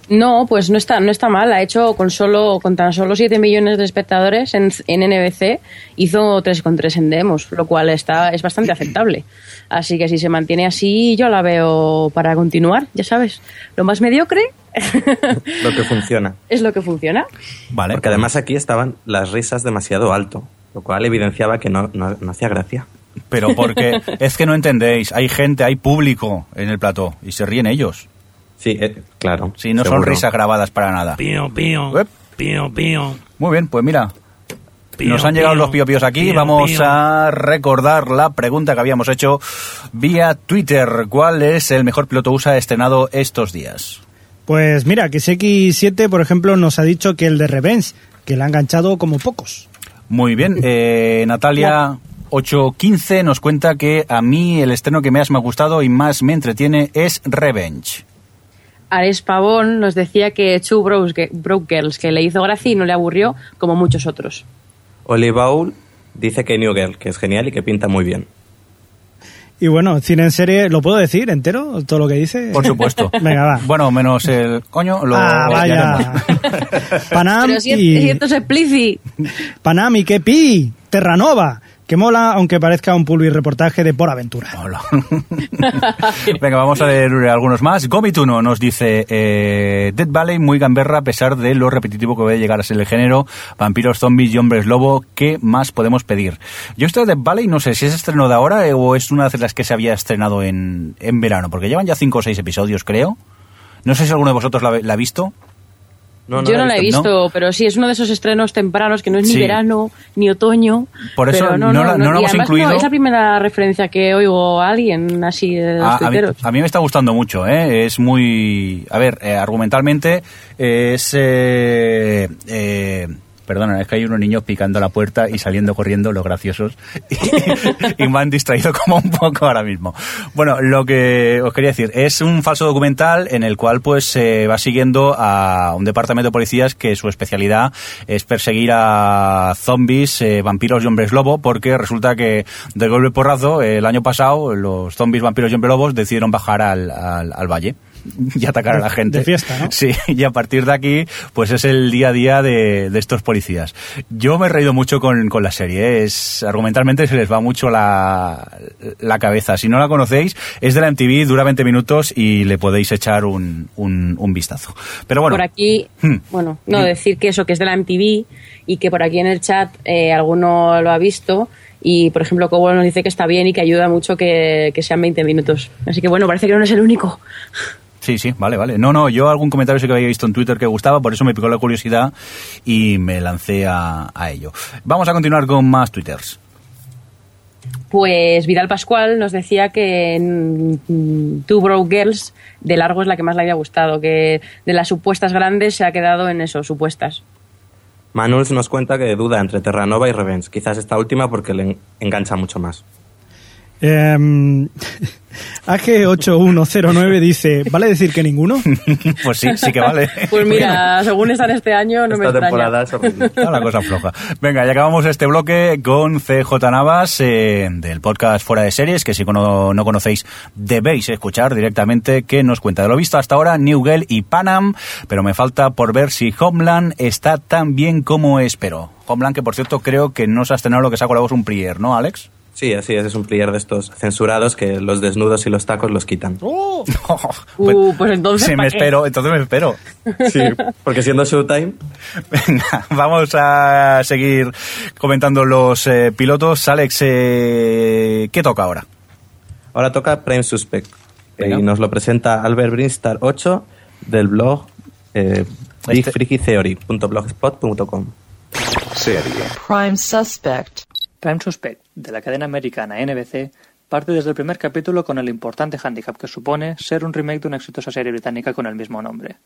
No, pues no está, no está mal. Ha hecho con solo, con tan solo 7 millones de espectadores en, en NBC, hizo 3,3 en demos, lo cual está, es bastante aceptable. Así que si se mantiene así, yo la veo para continuar, ya sabes. Lo más mediocre Lo que funciona. es lo que funciona. Vale. Porque además aquí estaban las risas demasiado alto, lo cual evidenciaba que no, no, no hacía gracia. Pero porque es que no entendéis, hay gente, hay público en el plató y se ríen ellos. Sí, eh, claro. Sí, no son risas grabadas para nada. Pío, pío, Uep. pío, pío. Muy bien, pues mira, Pío, nos han llegado pío, los pío píos aquí. pío, Vamos pío. a recordar la pregunta que habíamos hecho vía Twitter. ¿Cuál es el mejor piloto USA estrenado estos días? Pues mira, que X7, por ejemplo, nos ha dicho que el de Revenge, que le ha enganchado como pocos. Muy bien, eh, Natalia 815 nos cuenta que a mí el estreno que más me ha gustado y más me entretiene es Revenge. Ares Pavón nos decía que Two Broke Broke Girls, que le hizo gracia y no le aburrió, como muchos otros. Olivaul dice que New Girl, que es genial y que pinta muy bien. Y bueno, cine en serie, ¿lo puedo decir entero? Todo lo que dice. Por supuesto. Venga, va. Bueno, menos el coño, lo ah, vaya. Panam Pero si, y... si esto es explícito. Panam y que pi, Terranova, que mola aunque parezca un pulvi reportaje de por aventura. Hola. Venga, vamos a leer algunos más. Gomituno nos dice eh, Dead Valley muy gamberra a pesar de lo repetitivo que puede llegar a ser el género vampiros, zombies y hombres lobo. ¿Qué más podemos pedir? Yo esto de Dead Valley no sé si es estreno de ahora eh, o es una de las que se había estrenado en, en verano, porque llevan ya cinco o seis episodios, creo. No sé si alguno de vosotros la, la ha visto. No, Yo no la he visto, pero sí, es uno de esos estrenos tempranos que no es Sí. ni verano ni otoño. Por eso pero no la- no y hemos incluido. No, es la primera referencia que oigo a alguien así de los A, a mí, tuiteros. a mí me está gustando mucho, ¿eh? es muy... A ver, eh, argumentalmente es... eh, eh, perdona, es que hay unos niños picando la puerta y saliendo corriendo, los graciosos, y, me han distraído como un poco ahora mismo. Bueno, lo que os quería decir, es un falso documental en el cual pues se va siguiendo a un departamento de policías que su especialidad es perseguir a zombies, eh, vampiros y hombres lobo, porque resulta que de golpe porrazo, el año pasado, los zombies, vampiros y hombres lobos decidieron bajar al, al valle y atacar a la gente. de fiesta, ¿no? Sí, y a partir de aquí, pues es el día a día de, de estos policías. Yo me he reído mucho con, con la serie, ¿eh? es argumentalmente se les va mucho la, la cabeza. Si no la conocéis, es de la MTV, dura 20 minutos y le podéis echar un, un, un vistazo. Pero bueno, por aquí, Hmm. bueno, no decir que eso, que es de la MTV y que por aquí en el chat eh, alguno lo ha visto y, por ejemplo, Cobo nos dice que está bien y que ayuda mucho que, que sean 20 minutos. Así que, bueno, parece que no es el único. Sí, sí, vale, vale. No, no, yo algún comentario sí que había visto en Twitter que gustaba, por eso me picó la curiosidad y me lancé a, a ello. Vamos a continuar con más twitters. Pues Vidal Pascual nos decía que mm, Two Broke Girls de largo es la que más le había gustado, que de las supuestas grandes se ha quedado en eso, supuestas. Manuels nos cuenta que duda entre Terranova y Revenge. Quizás esta última porque le en- engancha mucho más. Eh, AG8109 dice, ¿vale decir que ninguno? pues sí, sí que vale. Pues mira, según están este año, no me extraña. Está la cosa floja. Venga, y acabamos este bloque con CJ Navas eh, del podcast Fuera de Series, que si no, no conocéis debéis escuchar directamente, que nos cuenta de lo visto hasta ahora New Girl y Panam, pero me falta por ver si Homeland está tan bien como espero. Homeland, que por cierto creo que no se ha estrenado lo que saco la voz un prier, ¿no, Alex? Sí, así es, es un player de estos censurados que los desnudos y los tacos los quitan. Uh, pues entonces. Sí, ¿pa' me qué? espero, entonces me espero. Sí, porque siendo Showtime... Venga, vamos a seguir comentando los eh, pilotos. Alex, eh, ¿qué toca ahora? Ahora toca Prime Suspect. eh, y nos lo presenta Albert Brinstar 8 del blog eh, Este- bigfreakytheory.blogspot.com. Serie. Prime Suspect. Prime Suspect, de la cadena americana NBC, parte desde el primer capítulo con el importante hándicap que supone ser un remake de una exitosa serie británica con el mismo nombre.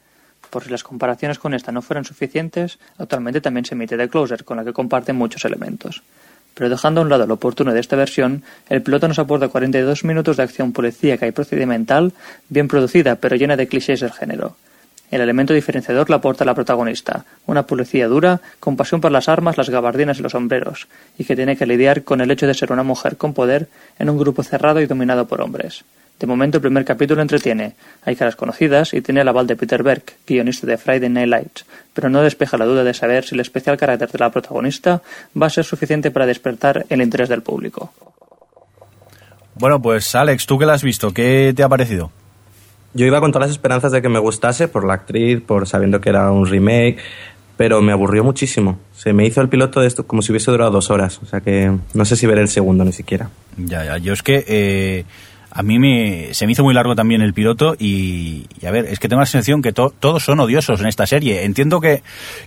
Por si las comparaciones con esta no fueran suficientes, actualmente también se emite The Closer, con la que comparten muchos elementos. Pero dejando a un lado lo oportuno de esta versión, el piloto nos aporta 42 minutos de acción policíaca y procedimental, bien producida pero llena de clichés del género. El elemento diferenciador lo aporta la protagonista, una policía dura, con pasión por las armas, las gabardinas y los sombreros, y que tiene que lidiar con el hecho de ser una mujer con poder en un grupo cerrado y dominado por hombres. De momento el primer capítulo entretiene, hay caras conocidas y tiene el aval de Peter Berg, guionista de Friday Night Lights, pero no despeja la duda de saber si el especial carácter de la protagonista va a ser suficiente para despertar el interés del público. Bueno, pues Alex, tú que la has visto, ¿qué te ha parecido? Yo iba con todas las esperanzas de que me gustase por la actriz, por sabiendo que era un remake, pero me aburrió muchísimo. Se me hizo el piloto de esto como si hubiese durado dos horas, o sea que no sé si ver el segundo ni siquiera. Ya, ya, yo es que eh, a mí me, se me hizo muy largo también el piloto y, y a ver, es que tengo la sensación que to- todos son odiosos en esta serie. Entiendo que,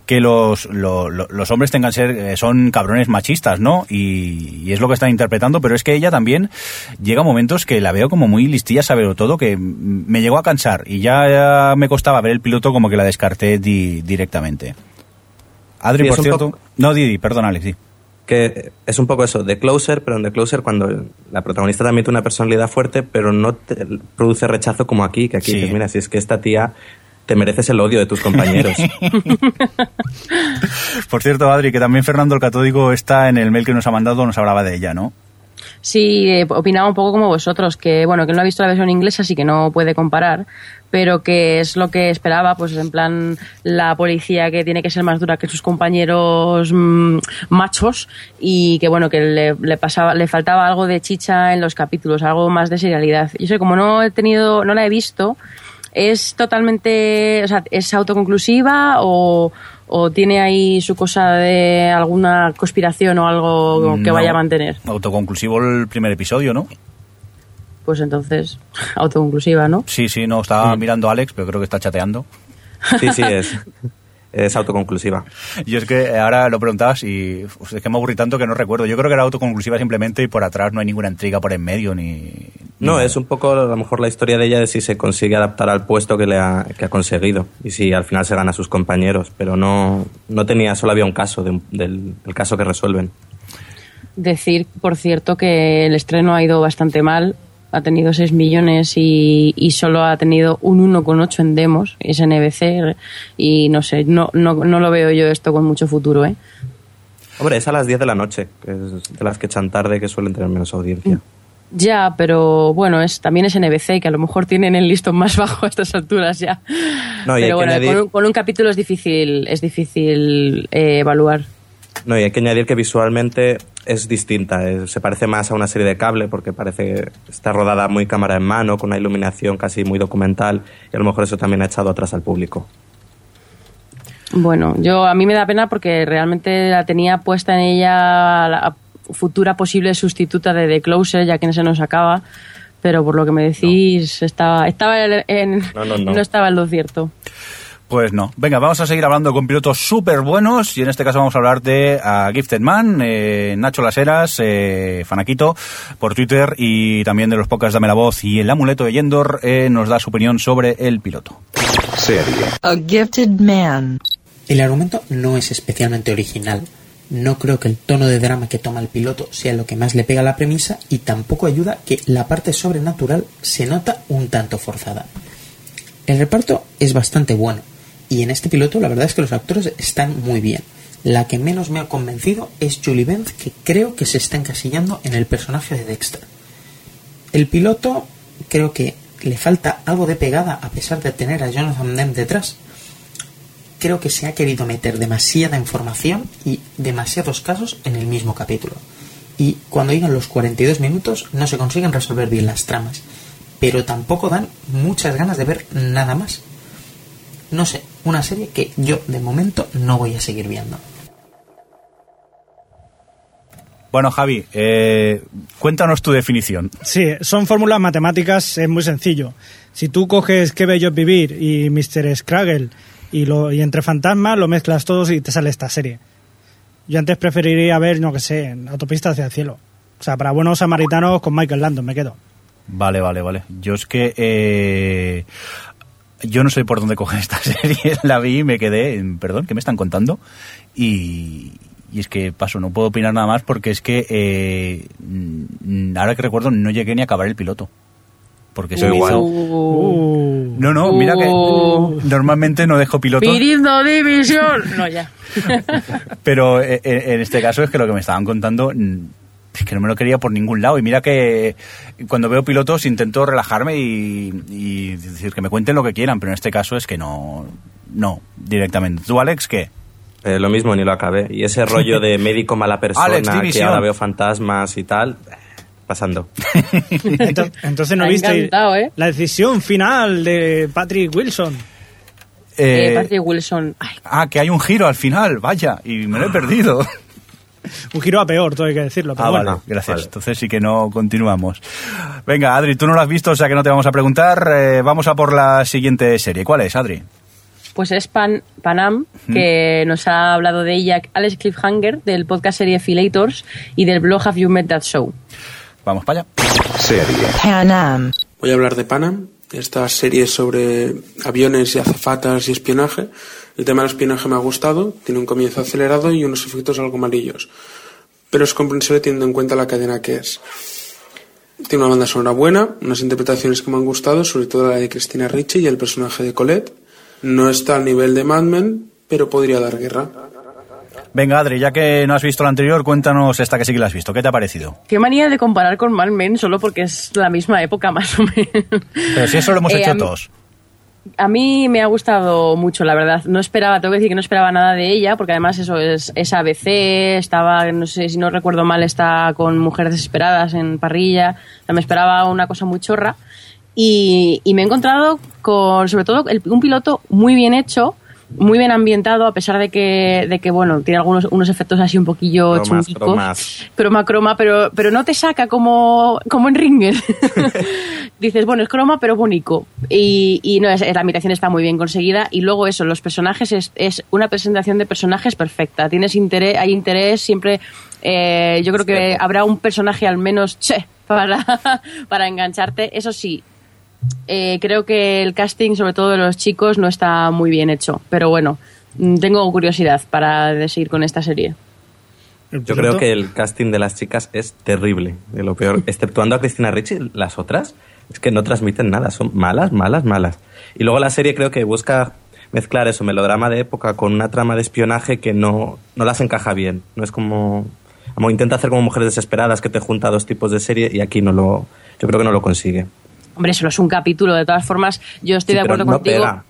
que los, lo- lo- los hombres tengan ser, eh, son cabrones machistas, ¿no? Y, y es lo que están interpretando, pero es que ella también llega a momentos que la veo como muy listilla, saberlo todo, que me llegó a cansar y ya, ya me costaba ver el piloto como que la descarté di- directamente. Adri, Sí, por cierto. No, Didi, perdón, Alex, sí. Que es un poco eso, de Closer, pero en The Closer cuando la protagonista también tiene una personalidad fuerte, pero no te produce rechazo como aquí, que aquí Sí. dices, mira, si es que esta tía te mereces el odio de tus compañeros. Por cierto, Adri, que también Fernando el Catódico está en el mail que nos ha mandado, nos hablaba de ella, ¿no? Sí, eh, opinaba un poco como vosotros, que bueno, que no ha visto la versión inglesa, así que no puede comparar, pero que es lo que esperaba, pues en plan la policía que tiene que ser más dura que sus compañeros mm, machos y que bueno, que le, le pasaba, le faltaba algo de chicha en los capítulos, algo más de serialidad. Yo sé, como no he tenido, no la he visto, es totalmente, o sea, es autoconclusiva o, o tiene ahí su cosa de alguna conspiración o algo que No. vaya a mantener. Autoconclusivo el primer episodio, ¿no? Pues entonces, autoconclusiva, ¿no? Sí, sí, no, estaba mirando a Alex, pero creo que está chateando. Sí, sí, es, es autoconclusiva. Y es que ahora lo preguntabas y es que me aburrí tanto que no recuerdo. Yo creo que era autoconclusiva simplemente y por atrás no hay ninguna intriga por en medio ni... No, es un poco a lo mejor la historia de ella de si se consigue adaptar al puesto que le ha, que ha conseguido y si al final se gana a sus compañeros, pero no, no tenía, solo había un caso de del el caso que resuelven. Decir, por cierto, que el estreno ha ido bastante mal. Ha tenido 6 millones y, y solo ha tenido un 1,8 en demos. Es NBC y no sé, no, no, no lo veo yo esto con mucho futuro, ¿eh? Hombre, es a las 10 de la noche, que es de las que echan tarde que suelen tener menos audiencia. Ya, pero bueno, es también es NBC, que a lo mejor tienen el listón más bajo a estas alturas ya. No, pero bueno, añadir- con, un, con un capítulo es difícil, es difícil eh, evaluar. No, y hay que añadir que visualmente es distinta, es- se parece más a una serie de cable porque parece que está rodada muy cámara en mano, con una iluminación casi muy documental y a lo mejor eso también ha echado atrás al público. Bueno, yo a mí me da pena porque realmente la tenía puesta en ella la futura posible sustituta de The Closer, ya que se nos acaba. Pero por lo que me decís, estaba, estaba en, en- No, no, no. estaba en lo cierto. Pues no. Venga, vamos a seguir hablando con pilotos súper buenos y en este caso vamos a hablar de a Gifted Man, eh, Nacho Laseras, eh, Fanaquito, por Twitter y también de los podcasts Dame la Voz y el amuleto de Yendor eh, nos da su opinión sobre el piloto. Serie. A gifted man. El argumento no es especialmente original. No creo que el tono de drama que toma el piloto sea lo que más le pega a la premisa y tampoco ayuda que la parte sobrenatural se nota un tanto forzada. El reparto es bastante bueno y en este piloto la verdad es que los actores están muy bien. La que menos me ha convencido es Julie Benz, que creo que se está encasillando en el personaje de Dexter. El piloto creo que le falta algo de pegada a pesar de tener a Jonathan Demme detrás. Creo que se ha querido meter demasiada información y demasiados casos en el mismo capítulo. Y cuando llegan los 42 minutos no se consiguen resolver bien las tramas, pero tampoco dan muchas ganas de ver nada más. No sé, una serie que yo de momento no voy a seguir viendo. Bueno, Javi, eh, cuéntanos tu definición. Sí, son fórmulas matemáticas, es muy sencillo. Si tú coges Qué bello es vivir y Mr. Scraggle y, lo, y Entre fantasmas, lo mezclas todos y te sale esta serie. Yo antes preferiría ver, no que sé, en autopista hacia el cielo. O sea, para buenos samaritanos con Michael Landon me quedo. Vale, vale, vale. Yo es que eh, yo no sé por dónde coger esta serie. La vi y me quedé, perdón, ¿qué me están contando? Y, y es que paso, no puedo opinar nada más porque es que eh, ahora que recuerdo no llegué ni a acabar el piloto. Porque se me hizo... Uh, No, no, mira que Uh. normalmente no dejo pilotos, Pirindo División. No, ya. pero eh, eh, en este caso es que lo que me estaban contando mm, es que no me lo quería por ningún lado. Y mira que cuando veo pilotos intento relajarme y, y decir que me cuenten lo que quieran, pero en este caso es que no, no, directamente. ¿Tú, Alex, qué? Eh, lo mismo, ni lo acabé. Y ese rollo de médico mala persona, Alex, que ahora veo fantasmas y tal, pasando. Ento- Entonces no viste ¿eh? la decisión final de Patrick Wilson. Eh, Eh, Patrick Wilson. Ay, ah, que hay un giro al final, vaya, y me lo he perdido. Un giro a peor, todo hay que decirlo. Pero Ah, bueno. vale, gracias. Entonces sí que no continuamos. Venga, Adri, tú no lo has visto, o sea que no te vamos a preguntar. Eh, vamos a por la siguiente serie. ¿Cuál es, Adri? Pues es Pan, Panam, que nos ha hablado de ella Alex Cliffhanger, del podcast serie Filators y del blog Have You Met That Show. Vamos para allá. Serie. Panam. Voy a hablar de Panam, esta serie sobre aviones y azafatas y espionaje. El tema del espionaje me ha gustado, tiene un comienzo acelerado y unos efectos algo malillos, pero es comprensible teniendo en cuenta la cadena que es. Tiene una banda sonora buena, unas interpretaciones que me han gustado, sobre todo la de Cristina Ricci y el personaje de Colette. No está al nivel de Mad Men, pero podría dar guerra. Venga, Adri, ya que no has visto la anterior, cuéntanos esta que sí que la has visto. ¿Qué te ha parecido? Qué manía de comparar con Mad Men solo porque es la misma época más o menos. Pero si eso lo hemos Eh, hecho a mí- todos. A mí me ha gustado mucho, la verdad. No esperaba, tengo que decir que no esperaba nada de ella, porque además eso es, es ABC, estaba, no sé si no recuerdo mal, está con Mujeres Desesperadas en parrilla. O sea, me esperaba una cosa muy chorra. Y, y me he encontrado con, sobre todo, el- un piloto muy bien hecho, muy bien ambientado, a pesar de que, de que bueno, tiene algunos unos efectos así un poquillo Cromas, chungicos. cromas. Croma, croma, pero, pero no te saca como, como en Ringer. Dices, bueno, es croma, pero bonito. Y, y no, es, la ambientación está muy bien conseguida. Y luego eso, los personajes es, es una presentación de personajes perfecta. Tienes interés, hay interés siempre. eh, yo creo que habrá un personaje al menos che para, para engancharte. Eso sí, eh, creo que el casting, sobre todo de los chicos, no está muy bien hecho. Pero bueno, mm, tengo curiosidad para seguir con esta serie. Yo creo que el casting de las chicas es terrible, de lo peor. Exceptuando a Cristina Ricci, las otras es que no transmiten nada, son malas, malas, malas. Y luego la serie creo que busca mezclar eso, melodrama de época, con una trama de espionaje que no, no las encaja bien. No es como, como intenta hacer como Mujeres Desesperadas, que te junta dos tipos de serie y aquí no lo, yo creo que no lo consigue. Hombre, solo es un capítulo. De todas formas, yo estoy Sí, de pero acuerdo no contigo. pega.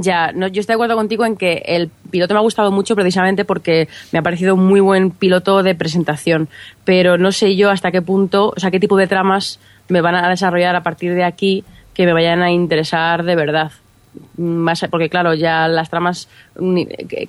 Ya, no, yo estoy de acuerdo contigo en que el piloto me ha gustado mucho precisamente porque me ha parecido un muy buen piloto de presentación. Pero no sé yo hasta qué punto, o sea, qué tipo de tramas me van a desarrollar a partir de aquí que me vayan a interesar de verdad. Más, porque claro, ya las tramas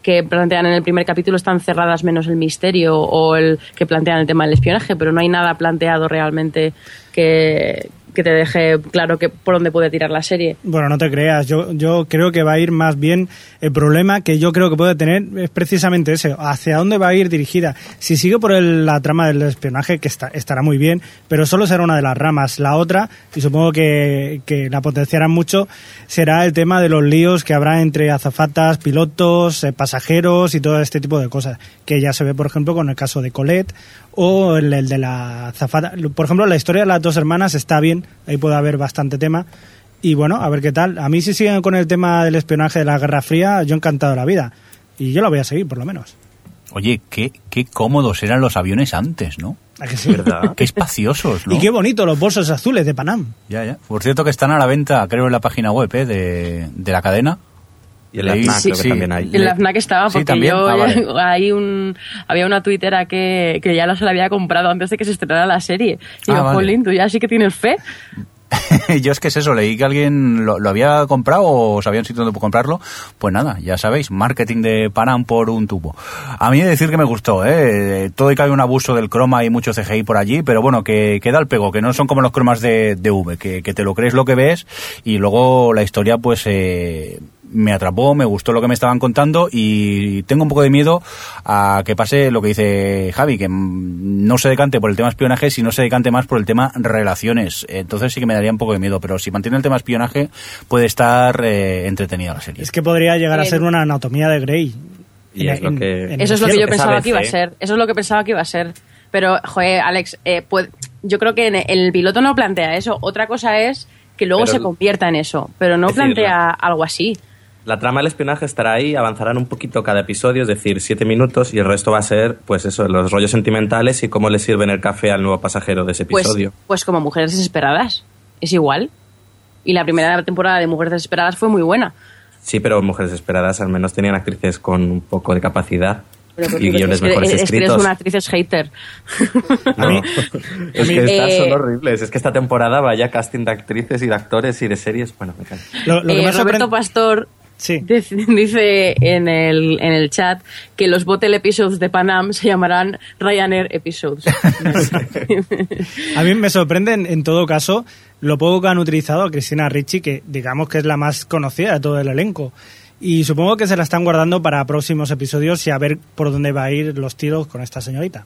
que plantean en el primer capítulo están cerradas menos el misterio o el que plantean el tema del espionaje, pero no hay nada planteado realmente que, que te deje claro que por dónde puede tirar la serie. Bueno, no te creas, yo, yo creo que va a ir más bien, el problema que yo creo que puede tener es precisamente ese, hacia dónde va a ir dirigida. Si sigue por el- la trama del espionaje, que está, estará muy bien, pero solo será una de las ramas. La otra, y supongo que, que la potenciarán mucho, será el tema de los líos que habrá entre azafatas, pilotos, eh, pasajeros y todo este tipo de cosas, que ya se ve, por ejemplo, con el caso de Colette o el, el de la azafata. Por ejemplo, la historia de las dos hermanas está bien, ahí puede haber bastante tema. Y bueno, a ver qué tal. A mí si siguen con el tema del espionaje de la Guerra Fría, yo encantado de la vida. Y yo lo voy a seguir, por lo menos. Oye, qué, qué cómodos eran los aviones antes, ¿no? ¿A que sí? Qué espaciosos, ¿no? Y qué bonito los bolsos azules de Panam. Ya, ya. Por cierto que están a la venta, creo, en la página web ¿eh? de, de la cadena. Y en la FNAC creo que también hay. En la FNAC estaba, Sí, porque también. yo Ah, vale. hay un, había una tuitera que, que ya se la había comprado antes de que se estrenara la serie. Y Ah, yo, vale. Jolín, tú ya sí que tienes fe. Yo es que es eso, leí que alguien lo, lo había comprado o sabían sitio donde comprarlo. Pues nada, ya sabéis, marketing de Panam por un tubo. A mí he de decir que me gustó, ¿eh? Todo y que hay un abuso del croma y mucho CGI por allí, pero bueno, que, que da el pego, que no son como los cromas de, de V, que, que te lo crees lo que ves y luego la historia pues... Eh, me atrapó, me gustó lo que me estaban contando y tengo un poco de miedo a que pase lo que dice Javi, que no se decante por el tema espionaje, sino se decante más por el tema relaciones. Entonces sí que me daría un poco de miedo, pero si mantiene el tema espionaje puede estar eh, entretenida la serie. Es que podría llegar a ser una anatomía de Grey. Y es lo que... Eso es lo que yo pensaba vez, que iba a ¿eh? ser. Eso es lo que pensaba que iba a ser. Pero, joder, Alex, eh, pues, yo creo que en el piloto no plantea eso. Otra cosa es que luego Pero se convierta en eso. Pero no plantea algo así. La trama del espionaje estará ahí, avanzarán un poquito cada episodio, es decir, siete minutos, y el resto va a ser, pues eso, los rollos sentimentales y cómo le sirven el café al nuevo pasajero de ese Pues, episodio. pues como Mujeres Desesperadas. Es igual. Y la primera temporada de Mujeres Desesperadas fue muy buena. Sí, pero Mujeres Esperadas al menos tenían actrices con un poco de capacidad Pero y guiones es, que, mejores es que eres escritos. una actriz hater. No. es que estas Eh, son horribles. Es que esta temporada vaya casting de actrices y de actores y de series. Bueno, me. Lo, lo que Eh, Roberto Pastor dice, dice en, el, en el chat que los Botel Episodes de Panam se llamarán Ryanair Episodes. A mí me sorprende en, en todo caso lo poco que han utilizado a Cristina Ricci, que digamos que es la más conocida de todo el elenco. Y supongo que se la están guardando para próximos episodios y a ver por dónde va a ir los tiros con esta señorita.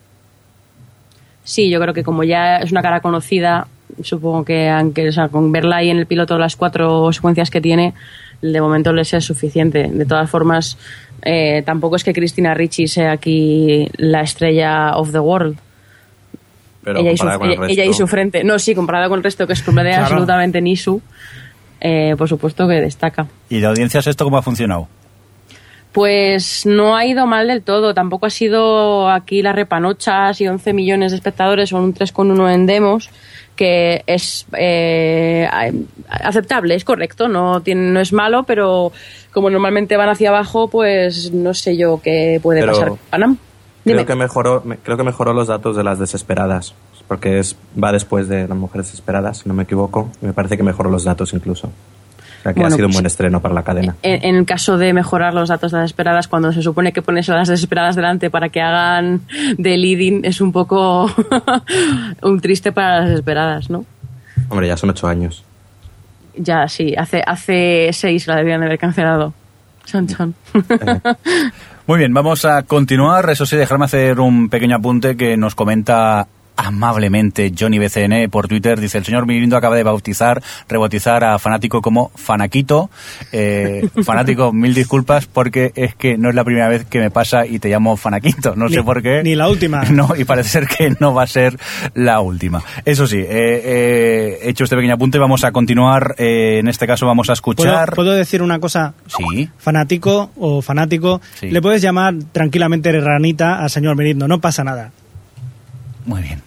Sí, yo creo que como ya es una cara conocida, supongo que aunque, o sea, con verla ahí en el piloto las cuatro secuencias que tiene, de momento les es suficiente. De todas formas, eh, tampoco es que Cristina Ricci sea aquí la estrella of the world. Pero ella, y su, comparada con el ella- ella y resto- su frente. No, sí, comparada con el resto, que es Claro. absolutamente Nisu, eh, por supuesto que destaca. ¿Y de audiencias esto cómo ha funcionado? Pues no ha ido mal del todo. Tampoco ha sido aquí las repanochas y 11 millones de espectadores, son un 3,1 en demos, que es eh, aceptable, es correcto, no, tiene, no es malo, pero como normalmente van hacia abajo, pues no sé yo qué puede Pero pasar. Panam, dime. Creo que mejoró, me- creo que mejoró los datos de las desesperadas, porque es va después de las mujeres desesperadas, si no me equivoco. Y me parece que mejoró los datos incluso. O sea que Bueno, ha sido un pues- buen estreno para la cadena. En, en el caso de mejorar los datos de las desesperadas, cuando se supone que pones a las desesperadas delante para que hagan de leading, es un poco un triste para las desesperadas, ¿no? Hombre, ya son ocho años. Ya, sí, hace, hace seis la debían de haber cancelado. Chan, chan. Muy bien, vamos a continuar. Eso sí, dejarme hacer un pequeño apunte que nos comenta amablemente Johnny BCN por Twitter. Dice, el señor Mirindo acaba de bautizar, rebautizar a Fanático como Fanaquito. Eh, fanático, mil disculpas porque es que no es la primera vez que me pasa y te llamo Fanaquito. No sé por qué. Ni la última. No, y parece ser que no va a ser la última. Eso sí, eh, eh, he hecho este pequeño apunte. Vamos a continuar. eh, en este caso vamos a ¿Puedo, escuchar. puedo decir una cosa? Sí. Fanático o fanático, Sí. le puedes llamar tranquilamente ranita al señor Merindo, no pasa nada. Muy bien.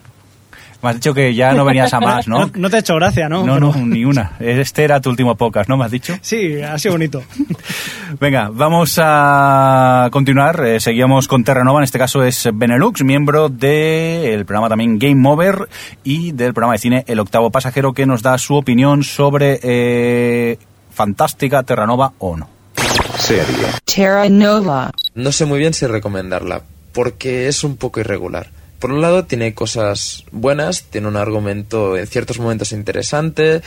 Me has dicho que ya no venías a más, ¿no? No, no te ha hecho gracia, ¿no? No, Pero- no, ni una. Este era tu último podcast, ¿no? ¿Me has dicho? Sí, ha sido bonito. Venga, vamos a continuar. Eh, seguimos con Terranova, en este caso es Benelux, miembro del programa también Game Over y del programa de cine El Octavo Pasajero, que nos da su opinión sobre eh, Fantástica Terranova o no. Serie. Terra Nova. No sé muy bien si recomendarla, porque es un poco irregular. Por un lado tiene cosas buenas, tiene un argumento en ciertos momentos interesante,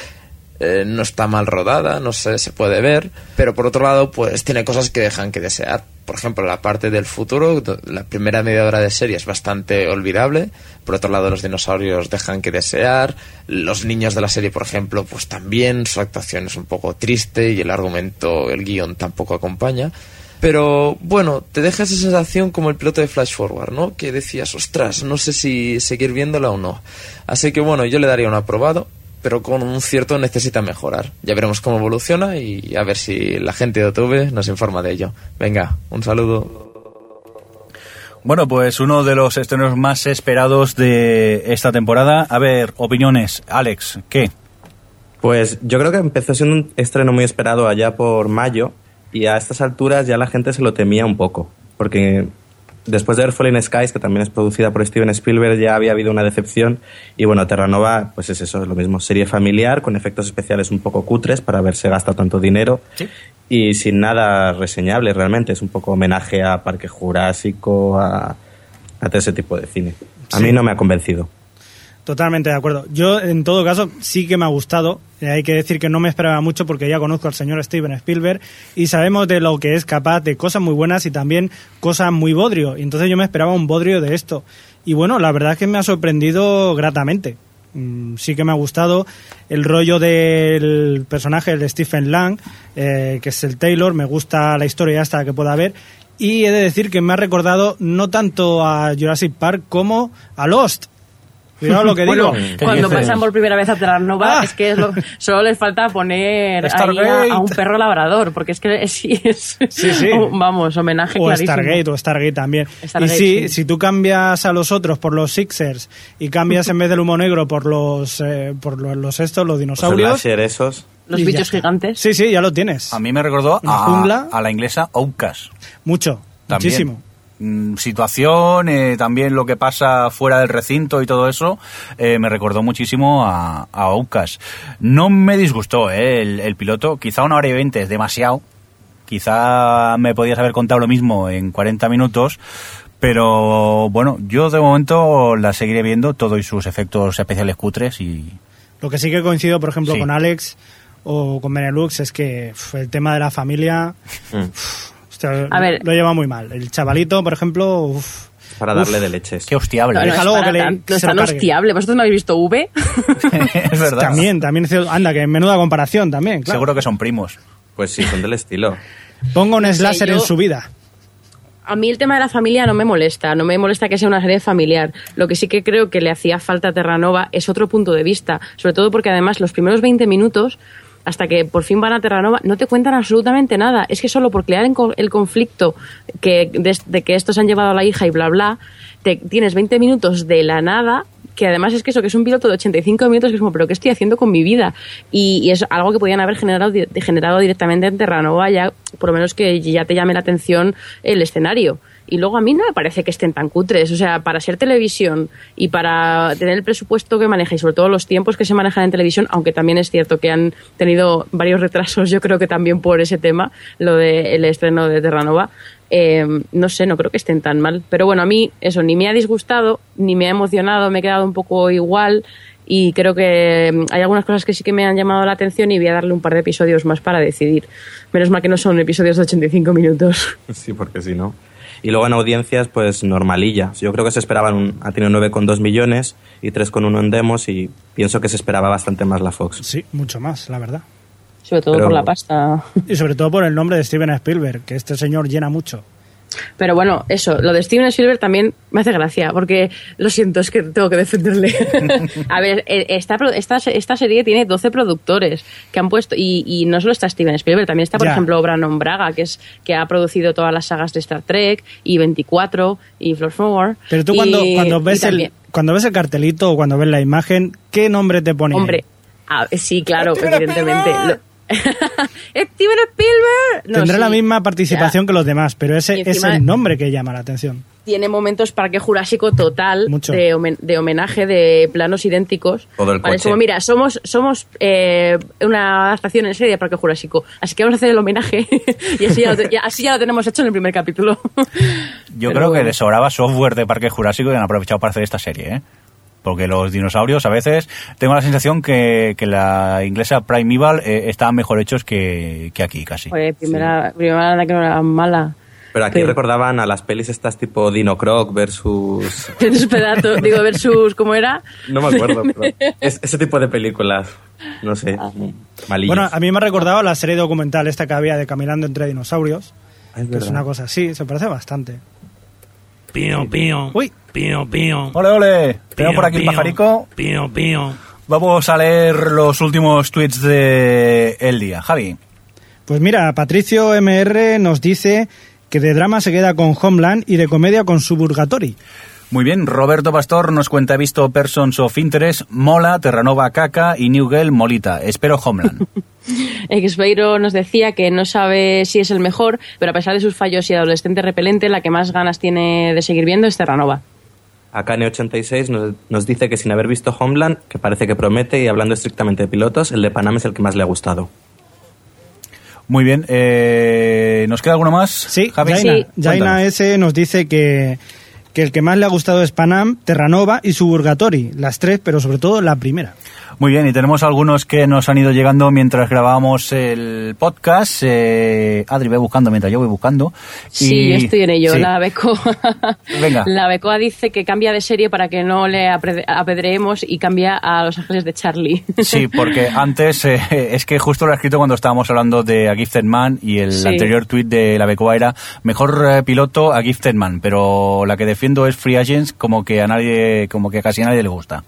eh, no está mal rodada, no sé, se puede ver, pero por otro lado pues tiene cosas que dejan que desear. Por ejemplo, la parte del futuro, la primera media hora de serie es bastante olvidable, por otro lado los dinosaurios dejan que desear, los niños de la serie, por ejemplo, pues también su actuación es un poco triste y el argumento, el guion tampoco acompaña. Pero bueno, te deja esa sensación como el piloto de Flash Forward, ¿no? Que decías, ostras, no sé si seguir viéndola o no. Así que bueno, yo le daría un aprobado, pero con un cierto necesita mejorar. Ya veremos cómo evoluciona y a ver si la gente de YouTube nos informa de ello. Venga, un saludo. Bueno, pues uno de los estrenos más esperados de esta temporada. A ver, opiniones. Alex, ¿qué? Pues yo creo que empezó siendo un estreno muy esperado allá por mayo y a estas alturas ya la gente se lo temía un poco, porque después de ver Fallen Skies, que también es producida por Steven Spielberg, ya había habido una decepción y bueno, Terranova pues es eso, es lo mismo, serie familiar con efectos especiales un poco cutres para haberse gastado tanto dinero y sin nada reseñable realmente, es un poco homenaje a Parque Jurásico, a, a todo ese tipo de cine. A mí no me ha convencido. Totalmente de acuerdo. Yo, en todo caso, sí que me ha gustado. Eh, Hay que decir que no me esperaba mucho porque ya conozco al señor Steven Spielberg y sabemos de lo que es capaz de cosas muy buenas y también cosas muy bodrio. Y entonces yo me esperaba un bodrio de esto. Y bueno, la verdad es que me ha sorprendido gratamente. Mm, Sí que me ha gustado el rollo del personaje de Stephen Lang, eh, que es el Taylor. Me gusta la historia hasta que pueda ver. Y he de decir que me ha recordado no tanto a Jurassic Park como a Lost. Cuidado lo que Bueno, digo. cuando pasan por primera vez a Terranova, es que es lo- solo les falta poner ahí a, a un perro labrador, porque es que es, sí, es Sí, sí. un- vamos, homenaje O clarísimo. Stargate, o Stargate también. Stargate, y sí, sí. si tú cambias a los otros por los Sixers y cambias en vez del humo negro por los eh, por los, los estos, los Los dinosaurios. slasher esos. Los bichos gigantes. Sí, sí, ya lo tienes. A mí me recordó a, jungla. a la inglesa Outcast. Mucho, También. muchísimo. Mm, Situación, eh, también lo que pasa fuera del recinto y todo eso, eh, me recordó muchísimo a, a Outcast. No me disgustó eh, el, el piloto, quizá una hora y veinte es demasiado, quizá me podías haber contado lo mismo en 40 minutos, pero bueno, yo de momento la seguiré viendo, todo y sus efectos especiales cutres y... Lo que sí que coincido, por ejemplo, Sí. con Alex o con Benelux es que el tema de la familia hostia, A ver. lo lleva muy mal. El chavalito, por ejemplo, uf, Para Uf. darle de leches. Qué hostiable. No, no, es para que le- tan- no es tan hostiable. ¿Vosotros no habéis visto V? es verdad. también, también, anda, que menuda comparación también, claro. Seguro que son primos. Pues sí, son del estilo. Ponga un slasher yo- en su vida. A mí el tema de la familia no me molesta, no me molesta que sea una serie familiar. Lo que sí que creo que le hacía falta a Terranova es otro punto de vista, sobre todo porque además los primeros 20 minutos, hasta que por fin van a Terranova, no te cuentan absolutamente nada. Es que solo por crear el conflicto que, de, de que estos han llevado a la hija y bla bla, te, tienes 20 minutos de la nada que además es que eso, que es un piloto de 85 minutos, que es como, pero ¿qué estoy haciendo con mi vida? Y, y es algo que podían haber generado, generado directamente en Terranova, ya, por lo menos que ya te llame la atención el escenario. Y luego a mí no me parece que estén tan cutres. O sea, para ser televisión y para tener el presupuesto que maneja y sobre todo los tiempos que se manejan en televisión, aunque también es cierto que han tenido varios retrasos, yo creo que también por ese tema, lo del estreno de Terranova, eh, no sé, no creo que estén tan mal. Pero bueno, a mí eso ni me ha disgustado, ni me ha emocionado, me he quedado un poco igual y creo que mm, hay algunas cosas que sí que me han llamado la atención y voy a darle un par de episodios más para decidir. Menos mal que no son episodios de 85 minutos. Sí, porque si no. Y luego en audiencias, pues normalilla. Yo creo que se esperaban, un, ha tenido 9,2 millones y 3,1 en demos y pienso que se esperaba bastante más la Fox. Sí, mucho más, la verdad. Sobre todo Pero- por la pasta. Y sobre todo por el nombre de Steven Spielberg, que este señor llena mucho. Pero bueno, eso, lo de Steven Spielberg también me hace gracia, porque lo siento, es que tengo que defenderle. a ver, eh, esta, pro- esta, esta serie tiene 12 productores que han puesto, y, y no solo está Steven Spielberg, también está, por Ya. ejemplo, Brandon Braga, que es que ha producido todas las sagas de Star Trek, y 24, y Floor Forward. Pero tú cuando, y- cuando, ves el, cuando ves el cartelito o cuando ves la imagen, ¿qué nombre te pone? Hombre, ah, sí, claro, evidentemente. Lo- ¡Steven Spielberg! No, Tendrá sí, la misma participación que los demás, pero ese es el nombre que llama la atención. tiene momentos Parque Jurásico total Mucho. de, homen- de homenaje de planos idénticos. Todo el Vale, es coche. como, mira, somos, somos eh, una adaptación en serie de Parque Jurásico, así que vamos a hacer el homenaje y así ya, lo, te- ya- así ya lo tenemos hecho en el primer capítulo. Yo Pero creo que les sobraba software de Parque Jurásico y han aprovechado para hacer esta serie, ¿eh? Porque los dinosaurios a veces tengo la sensación que, que la inglesa Primeval eh, estaban mejor hechos que, que aquí casi. Pues primera, primera la que no era mala. Pero aquí Sí. recordaban a las pelis estas tipo Dino Croc versus... Versus Predator, digo, versus, ¿cómo era? No me acuerdo, pero es- ese tipo de películas, no sé, malillas. Bueno, a mí me ha recordado la serie documental esta que había de Caminando entre dinosaurios. Ah, es que es una cosa así, se parece bastante. Pío, pío. Uy. Pío, pío. Ole, ole. Tengo Pío, por aquí el pajarico. Pío, pío. Vamos a leer los últimos tweets de el día. Javi. Pues mira, Patricio MR nos dice que de drama se queda con Homeland y de comedia con Suburgatory. Muy bien, Roberto Pastor nos cuenta, he visto Persons of Interest, Mola, Terranova Caca y New Girl Molita. Espero Homeland. Expeiro nos decía que no sabe si es el mejor, pero a pesar de sus fallos y adolescente repelente, la que más ganas tiene de seguir viendo es Terranova. Akane86 nos, nos dice que sin haber visto Homeland, que parece que promete, y hablando estrictamente de pilotos, el de Panam es el que más le ha gustado. Muy bien, eh, ¿nos queda alguno más? Sí, Javi. Jaina, Sí. Jaina. S nos dice que, que el que más le ha gustado es Panam, Terranova y Suburgatory, las tres, pero sobre todo la primera. Muy bien, y tenemos algunos que nos han ido llegando mientras grabábamos el podcast. Eh, Adri, ve buscando mientras yo voy buscando. Sí, Y- yo estoy en ello. sí. La Becoa. Venga. La Becoa dice que cambia de serie para que no le apedreemos y cambia a Los Ángeles de Charlie. Sí, porque antes eh, es que justo lo he escrito cuando estábamos hablando de A Gifted Man y el Sí. anterior tuit de la Becoa era mejor eh, piloto a Gifted Man, pero la que defiendo es Free Agents como que a nadie, como que casi a nadie le gusta.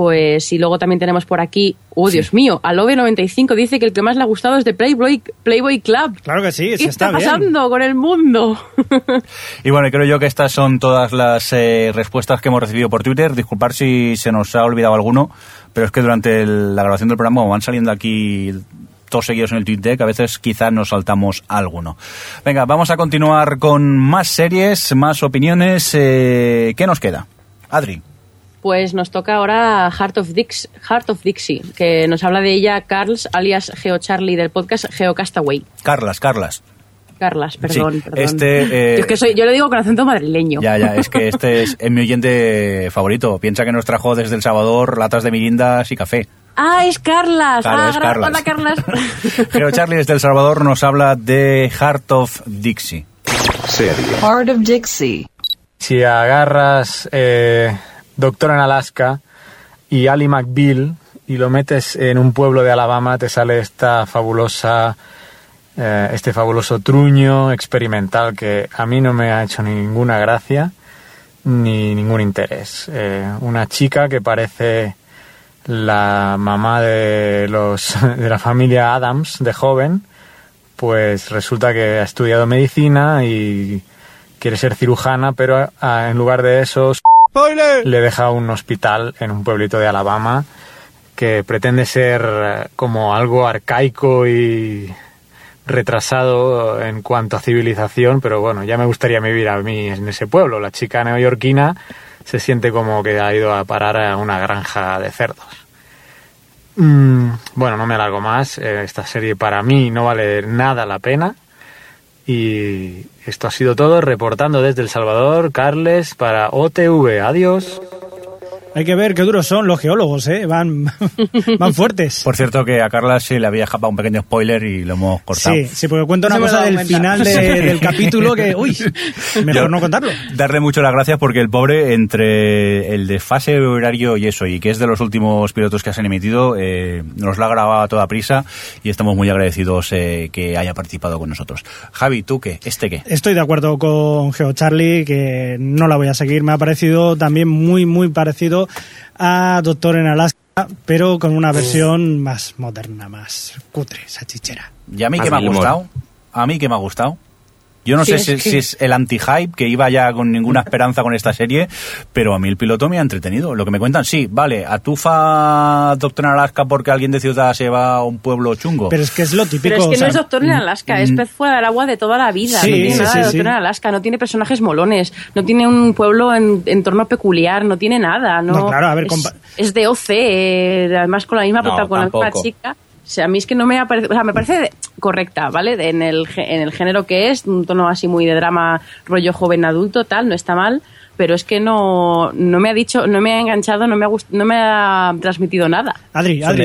Pues y luego también tenemos por aquí, oh Dios mío, Alobe95 dice que el que más le ha gustado es de Playboy, Playboy Club. Claro que sí, ¿Qué sí está, bien. pasando con el mundo? Y bueno, creo yo que estas son todas las eh, respuestas que hemos recibido por Twitter. Disculpar si se nos ha olvidado alguno, pero es que durante el- la grabación del programa van saliendo aquí todos seguidos en el tweet deck, a veces quizás nos saltamos alguno. Venga, vamos a continuar con más series, más opiniones. Eh, ¿Qué nos queda? Adri. Pues nos toca ahora Heart of, Dix, Heart of Dixie, que nos habla de ella Carls, alias Geo Charlie del podcast Geo Castaway. Carlas, Carlas. Carlas, perdón, Sí, perdón. este, eh, Yo es que soy, yo lo digo con acento madrileño. Ya, ya, es que este es, mi oyente favorito. Piensa que nos trajo desde El Salvador latas de mirindas y café. Ah, es Carlas. Claro, ah, es Carlas. Hola, Carlas. Pero Charlie desde El Salvador nos habla de Heart of Dixie. Heart of Dixie. Si agarras eh, Doctor en Alaska y Ali McBeal y lo metes en un pueblo de Alabama, te sale esta fabulosa, eh, este fabuloso truño experimental que a mí no me ha hecho ninguna gracia ni ningún interés. Eh, una chica que parece la mamá de los de la familia Adams de joven, pues resulta que ha estudiado medicina y quiere ser cirujana, pero ah, en lugar de eso le deja un hospital en un pueblito de Alabama que pretende ser eh, como algo arcaico y retrasado en cuanto a civilización, pero bueno, ya me gustaría vivir a mí en ese pueblo. La chica neoyorquina se siente como que ha ido a parar a una granja de cerdos. Mm, bueno, no me alargo más. Eh, Esta serie para mí no vale nada la pena. Y esto ha sido todo. Reportando desde El Salvador, Carles para OTV. Adiós. Hay que ver qué duros son los geólogos, ¿eh? Van, van fuertes. Por cierto que a Carla se le había escapado un pequeño spoiler y lo hemos cortado. Sí, sí, porque cuento una cosa del cuenta. final de- del capítulo que, uy, mejor Yo- no contarlo. Darle mucho las gracias porque el pobre, entre el desfase horario y eso, y que es de los últimos pilotos que se han emitido, eh, nos lo ha grabado a toda prisa y estamos muy agradecidos eh, que haya participado con nosotros. Javi, ¿tú qué? ¿Este qué? Estoy de acuerdo con Geo Charlie, que no la voy a seguir. Me ha parecido también muy, muy parecido a Doctor en Alaska, pero con una versión más moderna, más cutre, sachichera. ¿Y a mí que me ha gustado? ¿A mí que me ha gustado? Yo no Sí, sé es si, que- si es el anti-hype que iba ya con ninguna esperanza con esta serie, pero a mí el piloto me ha entretenido. Lo que me cuentan, sí, vale, atufa Doctor en Alaska porque alguien de ciudad se va a un pueblo chungo. Pero es que es lo típico. Pero es que o sea, no es Doctor en Alaska, es mm. pez fuera del agua de toda la vida. Sí, no tiene sí, nada sí, de sí. Doctor en Alaska, no tiene personajes molones, no tiene un pueblo en entorno peculiar, no tiene nada. No, No, claro, a ver, es, compa- es de OC, eh, además con la misma No, prota- con la misma tampoco. chica. O sea, a mí es que no me ha parecido, o sea, me parece correcta, ¿vale? De- En el, ge- en el género que es, un tono así muy de drama, rollo joven adulto, tal, no está mal, pero es que no, no me ha dicho, no me ha enganchado, no me ha, gust- no me ha transmitido nada. Adri, Adri.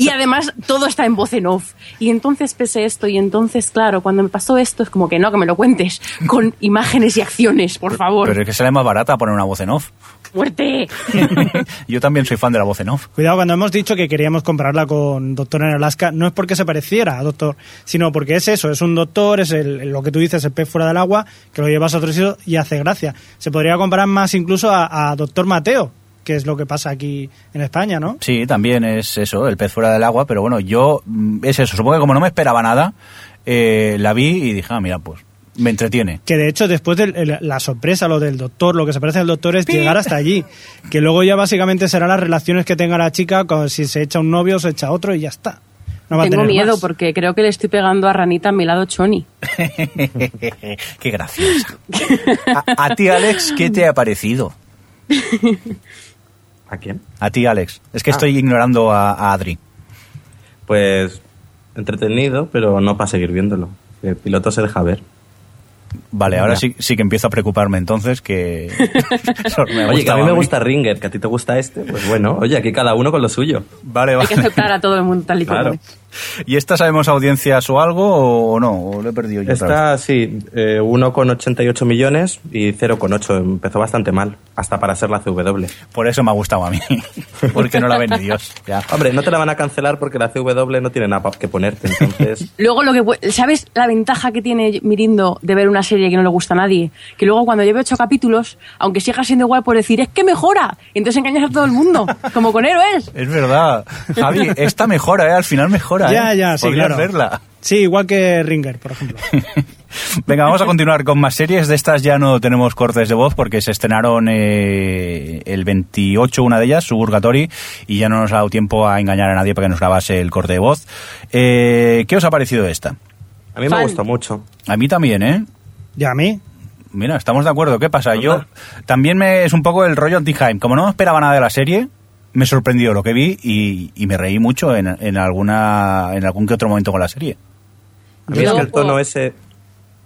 Y además todo está en voz en off. Y entonces pese esto, y entonces, claro, cuando me pasó esto es como que no, que me lo cuentes con imágenes y acciones, por favor. Pero es que sale más barata poner una voz en off. ¡Fuerte! Yo también soy fan de la voz en off. Cuidado, cuando hemos dicho que queríamos comprarla con Doctor en Alaska, no es porque se pareciera a Doctor, sino porque es eso, es un doctor, es el- lo que tú dices, el pez fuera del agua, que lo llevas a otro sitio y hace gracia. Se podría comparar más incluso a, a Doctor Mateo, que es lo que pasa aquí en España, ¿no? Sí, también es eso, el pez fuera del agua, pero bueno, yo mm, es eso, supongo que como no me esperaba nada, eh, la vi y dije, ah, mira, pues me entretiene. Que de hecho, después de la sorpresa, lo del doctor, lo que se parece al doctor es llegar hasta allí. Que luego ya básicamente serán las relaciones que tenga la chica, con, si se echa un novio, se echa otro y ya está. No va a Tengo tener miedo más. porque creo que le estoy pegando a Ranita a mi lado Choni. Qué graciosa. A, a ti, Alex, ¿qué te ha parecido? ¿A quién? A ti, Alex. Es que Ah. estoy ignorando a, a Adri. Pues entretenido, pero no para seguir viéndolo. El piloto se deja ver. Vale, ahora sí, sí que empiezo a preocuparme entonces que... Oye, que a mí me gusta Ringer, que a ti te gusta este, pues bueno, oye, aquí cada uno con lo suyo. Vale, Hay que aceptar a todo el mundo tal y como Claro. es. ¿Y esta sabemos audiencias o algo o no? ¿O lo he perdido yo? Esta sí, eh, 1,88 millones y 0,8. Empezó bastante mal, hasta para ser la CW. Por eso me ha gustado a mí, porque no la ve ni Dios. Ya. Hombre, no te la van a cancelar porque la CW no tiene nada que ponerte, entonces... Luego lo que ¿sabes la ventaja que tiene Mirindo de ver una serie que no le gusta a nadie? Que luego cuando lleve ocho capítulos, aunque siga siendo igual, por decir es que mejora, entonces engañas a todo el mundo, como con héroes. Es verdad. Javi, esta mejora, ¿eh? Al final mejora, Ya, ¿eh? ya, sí, Podrías claro. verla. Sí, igual que Ringer, por ejemplo. Venga, vamos a continuar con más series. De estas ya no tenemos cortes de voz porque se estrenaron eh, el 28, una de ellas, Suburgatory, y ya no nos ha dado tiempo a engañar a nadie para que nos grabase el corte de voz. Eh, ¿Qué os ha parecido esta? A mí me gustó mucho. A mí también, ¿eh? ¿Y a mí? Mira, estamos de acuerdo. ¿Qué pasa? Yo también me es un poco el rollo anti-hype. Como no esperaba nada de la serie, me sorprendió lo que vi y, y me reí mucho en, en alguna en algún que otro momento con la serie. A mí es que el tono ese...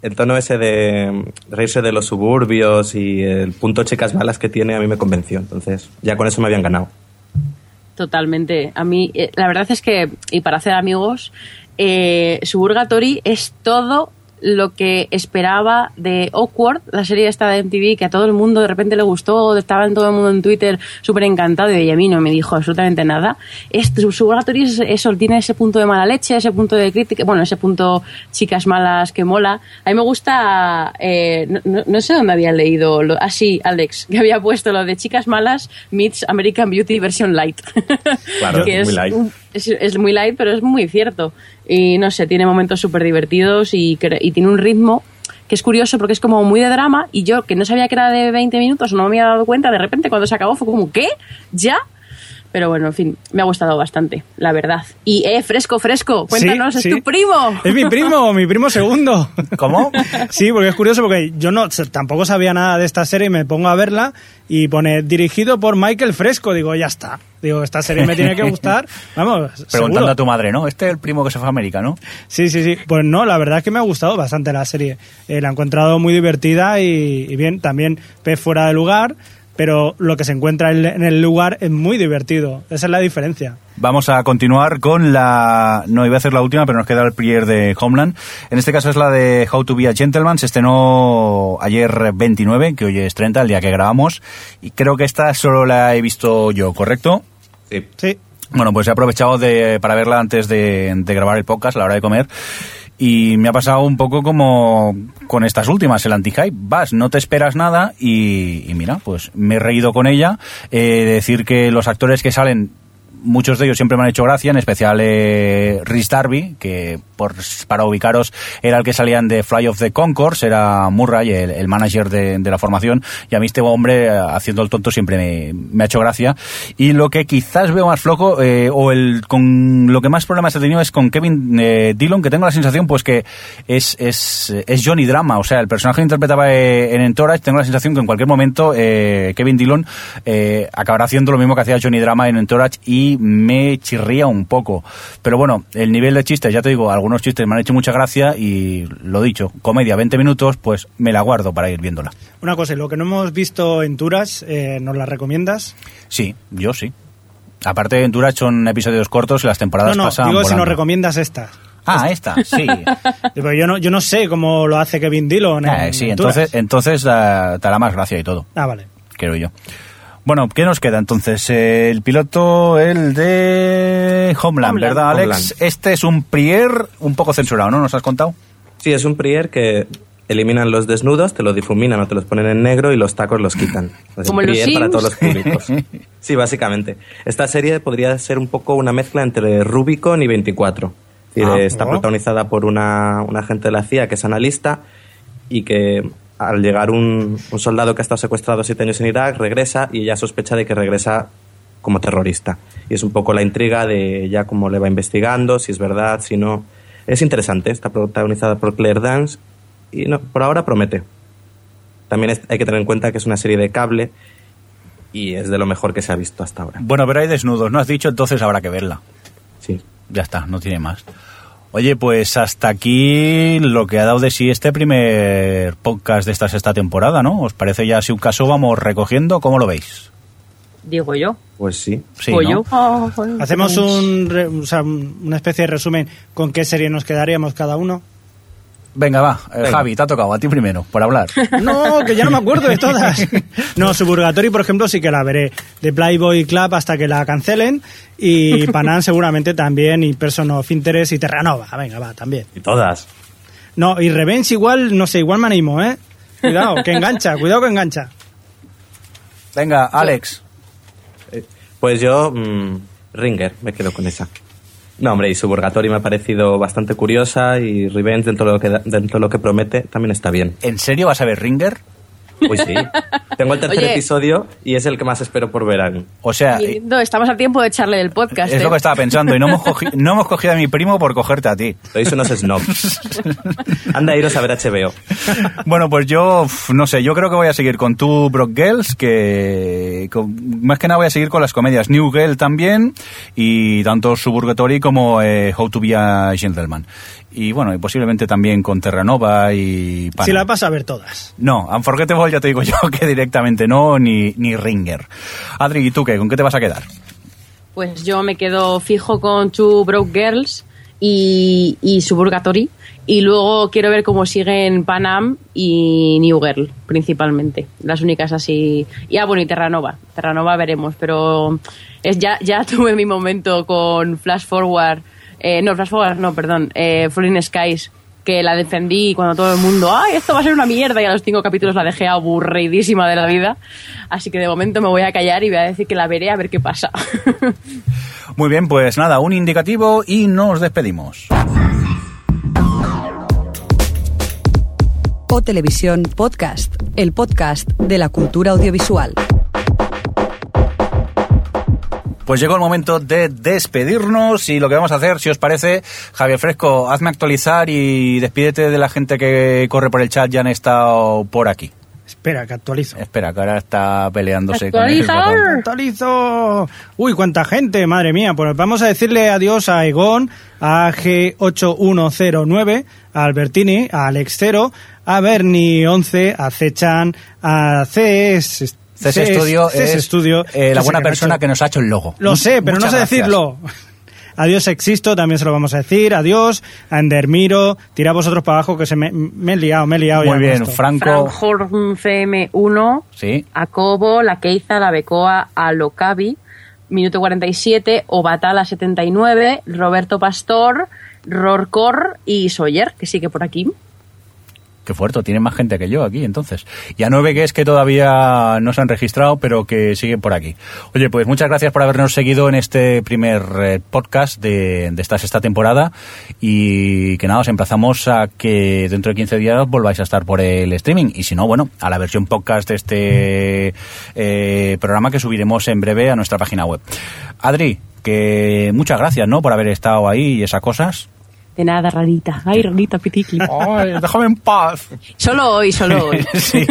El tono ese de mm, reírse de los suburbios y el punto chicas malas que tiene a mí me convenció. Entonces, ya con eso me habían ganado. Totalmente. A mí, eh, la verdad es que, y para hacer amigos, eh, Suburgatory es todo lo que esperaba de Awkward, la serie esta de MTV, que a todo el mundo de repente le gustó, estaba en todo el mundo en Twitter súper encantado y a mí no me dijo absolutamente nada. Este Suburgatory es eso, tiene ese punto de mala leche, ese punto de crítica, bueno, ese punto chicas malas que mola. A mí me gusta, eh, no, sé dónde había leído, lo, ah sí, Alex, que había puesto lo de chicas malas meets American Beauty version light. Claro, que muy es, light. un- es, es muy light, pero es muy cierto. Y no sé, tiene momentos súper divertidos y, y tiene un ritmo que es curioso porque es como muy de drama y yo que no sabía que era de 20 minutos, no me había dado cuenta, de repente cuando se acabó fue como, ¿qué? ¿Ya? Pero bueno, en fin, me ha gustado bastante, la verdad. Y, eh, fresco, fresco, cuéntanos, Sí, es sí. tu primo. Es mi primo, mi primo segundo. ¿Cómo? Sí, porque es curioso porque yo no tampoco sabía nada de esta serie y me pongo a verla y pone dirigido por Michael Fresco. Digo, ya está. Digo, esta serie me tiene que gustar. Vamos, Preguntando seguro. a tu madre, ¿no? Este es el primo que se fue a América, ¿no? Sí, sí, sí. Pues no, la verdad es que me ha gustado bastante la serie. Eh, la he encontrado muy divertida y, y bien, también pez fuera de lugar, pero lo que se encuentra en el lugar es muy divertido. Esa es la diferencia. Vamos a continuar con la... No, iba a hacer la última, pero nos queda el prier de Homeland. En este caso es la de How to be a Gentleman. Se estrenó ayer 29, que hoy es 30, el día que grabamos. Y creo que esta solo la he visto yo, ¿correcto? Sí. Sí. Bueno, pues he aprovechado de, para verla antes de, de grabar el podcast, a la hora de comer. Y me ha pasado un poco como con estas últimas, el anti-hype. Vas, no te esperas nada y, y mira, pues me he reído con ella. Eh, decir que los actores que salen, muchos de ellos siempre me han hecho gracia, en especial eh, Rhys Darby, que por, para ubicaros era el que salían de Fly of the Concourse, era Murray, el, el manager de, la formación, y a mí este hombre eh, haciendo el tonto siempre me, ha hecho gracia. Y lo que quizás veo más flojo, eh, o el con lo que más problemas he tenido es con Kevin eh, Dillon, que tengo la sensación pues que es, es, es Johnny Drama, o sea, el personaje que interpretaba en Entourage, tengo la sensación que en cualquier momento Kevin Dillon acabará haciendo lo mismo que hacía Johnny Drama en Entourage y me chirría un poco. Pero bueno, el nivel de chistes, ya te digo, algunos chistes me han hecho mucha gracia y lo dicho, comedia 20 minutos, pues me la guardo para ir viéndola. Una cosa, lo que no hemos visto en Turas, eh, ¿nos la recomiendas? Sí, yo sí. Aparte de Entourage son episodios cortos y las temporadas no, no, pasan digo si nos recomiendas esta. Ah, esta, sí. Digo, yo no, yo no sé cómo lo hace Kevin Dillon. Eh, sí, entonces, entonces eh, te hará más gracia y todo, Ah, vale. creo yo. Bueno, ¿qué nos queda entonces? Eh, el piloto, el de Homeland, Homeland. ¿verdad, Alex? Homeland. Este es un prier un poco censurado, ¿no? ¿Nos has contado? Sí, es un prier que eliminan los desnudos, te los difuminan o te los ponen en negro y los tacos los quitan. Es Como los prier para todos los públicos. Sí, básicamente. Esta serie podría ser un poco una mezcla entre Rubicon y 24. Es decir, Ah, está protagonizada por una, una agente de la CIA que es analista y que al llegar un, un soldado que ha estado secuestrado siete años en Irak regresa y ella sospecha de que regresa como terrorista. Y es un poco la intriga de ya cómo le va investigando, si es verdad, si no. Es interesante, está protagonizada por Claire Dance y no, por ahora promete. También es- hay que tener en cuenta que es una serie de cable y es de lo mejor que se ha visto hasta ahora. Bueno, pero hay desnudos, ¿no has dicho? Entonces habrá que verla. Sí. Ya está, no tiene más. Oye, pues hasta aquí lo que ha dado de sí este primer podcast de esta sexta temporada, ¿no? ¿Os parece ya si un caso vamos recogiendo? ¿Cómo lo veis? Digo yo. Pues sí. Sí, Pues ¿no? yo. Ah, Hacemos un, re- o sea, una especie de resumen con qué serie nos quedaríamos cada uno. Venga, va. Eh, Venga. Javi, te ha tocado a ti primero, por hablar. No, que ya no me acuerdo de todas. No, Suburgatory, por ejemplo, sí que la veré. De Playboy Club hasta que la cancelen. Y Panam seguramente también. Y Person of Interest y Terranova. Venga, va, también. Y todas. No, y Revenge igual, no sé, igual me animo, ¿eh? Cuidado, que engancha, cuidado que engancha. Venga, Alex. Pues yo, mm, Ringer, me quedo con esa. No, hombre, y Suburgatory me ha parecido bastante curiosa y Revenge, dentro de lo que, dentro de lo que promete, también está bien. ¿En serio vas a ver Ringer? Pues sí. Tengo el tercer Oye. episodio y es el que más espero por verano. O sea, Y no, estamos a tiempo de echarle del podcast. es ¿eh? lo que estaba pensando y no hemos, cogi- no hemos cogido a mi primo por cogerte a ti. Sois unos snobs. Anda a iros a ver HBO. Bueno, pues yo, uf, no sé, yo creo que voy a seguir con tu Brock Girls, que con- más que nada voy a seguir con las comedias New Girl también, y tanto Suburgatory como eh, How to be a Gentleman. Y bueno, y posiblemente también con Terranova y Panam. Si la pasa a ver todas. No, Unforgettable ya te digo yo que directamente no, ni, ni Ringer. Adri, ¿y tú qué? ¿Con qué te vas a quedar? Pues yo me quedo fijo con Two Broke Girls y, y Suburgatory. Y luego quiero ver cómo siguen Panam y New Girl, principalmente. Las únicas así. Y ah, bueno, y Terranova. Terranova veremos, pero es, ya, ya tuve mi momento con Flash Forward. Eh, no, Flash Forward, no, perdón. Eh, Falling Skies, que la defendí cuando todo el mundo, ¡ay, esto va a ser una mierda! Y a los cinco capítulos la dejé aburridísima de la vida. Así que de momento me voy a callar y voy a decir que la veré a ver qué pasa. Muy bien, pues nada, un indicativo y nos despedimos. O Televisión Podcast, el podcast de la cultura audiovisual. Pues llegó el momento de despedirnos y lo que vamos a hacer, si os parece, Javier Fresco, hazme actualizar y despídete de la gente que corre por el chat, ya han estado por aquí. Espera, que actualizo. Espera, que ahora está peleándose con el. ¡Actualizo! Uy, cuánta gente, madre mía. Pues vamos a decirle adiós a Egon, a G8109, a Albertini, a Alex Cero, a Bernie11, a Cechan, a CS... CS Studio CS es Studio, eh, la buena que persona hecho- que nos ha hecho el logo. Lo sé, pero no sé gracias. decirlo. Adiós Existo, también se lo vamos a decir. Adiós a Endermiro. Tira vosotros para abajo que se me, me he liado, me he liado. ya Muy con bien. Franco. Frankhorn CM1, Sí. Acobo, La Keiza, La Becoa, Alocavi, Minuto 47, Obatala 79, Roberto Pastor, Rorcor y Sawyer, que sigue por aquí. Qué fuerte, tiene más gente que yo aquí, entonces. Y a nueve que es que todavía no se han registrado, pero que siguen por aquí. Oye, pues muchas gracias por habernos seguido en este primer eh, podcast de, de esta sexta temporada. Y que nada, os emplazamos a que dentro de 15 días volváis a estar por el streaming. Y si no, bueno, a la versión podcast de este eh, programa que subiremos en breve a nuestra página web. Adri, que muchas gracias, ¿no? Por haber estado ahí y esas cosas. De nada, rarita. Ay, rarita, piticli. Ay, déjame en paz. Solo hoy, solo hoy. sí,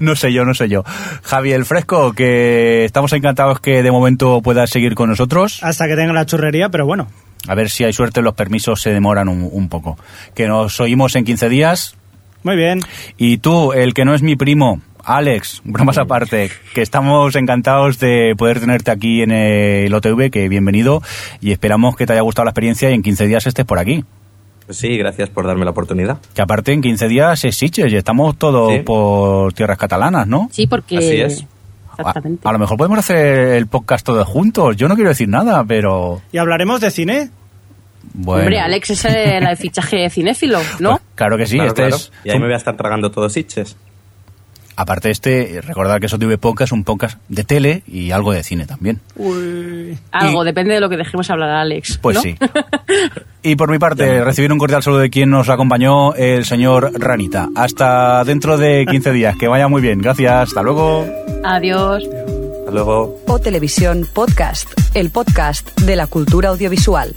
no sé yo, no sé yo. Javi el Fresco, que estamos encantados que de momento puedas seguir con nosotros. Hasta que tenga la churrería, pero bueno. A ver si hay suerte, los permisos se demoran un, un poco. Que nos oímos en 15 días. Muy bien. Y tú, el que no es mi primo, Alex, bromas aparte, que estamos encantados de poder tenerte aquí en el OTV, que bienvenido, y esperamos que te haya gustado la experiencia y en 15 días estés por aquí. Pues sí, gracias por darme la oportunidad. Que aparte en 15 días es Sitges y estamos todos Sí. por tierras catalanas, ¿no? Sí, porque... Así es. Exactamente. A lo mejor podemos hacer el podcast todos juntos. Yo no quiero decir nada, pero ¿Y hablaremos de cine? bueno. Hombre, Alex es el, el fichaje cinéfilo, ¿no? Claro que sí, Claro, este claro. es. Y ahí me voy a estar tragando todos itches. Aparte este, recordar que eso tuve podcast, un podcast de tele y algo de cine también. Algo, depende de lo que dejemos hablar a Alex. Pues ¿no? sí. Y por mi parte, recibir un cordial saludo de quien nos acompañó, el señor Ranita. Hasta dentro de 15 días. Que vaya muy bien. Gracias. Hasta luego. Adiós. Hasta luego. O Televisión Podcast, el podcast de la cultura audiovisual.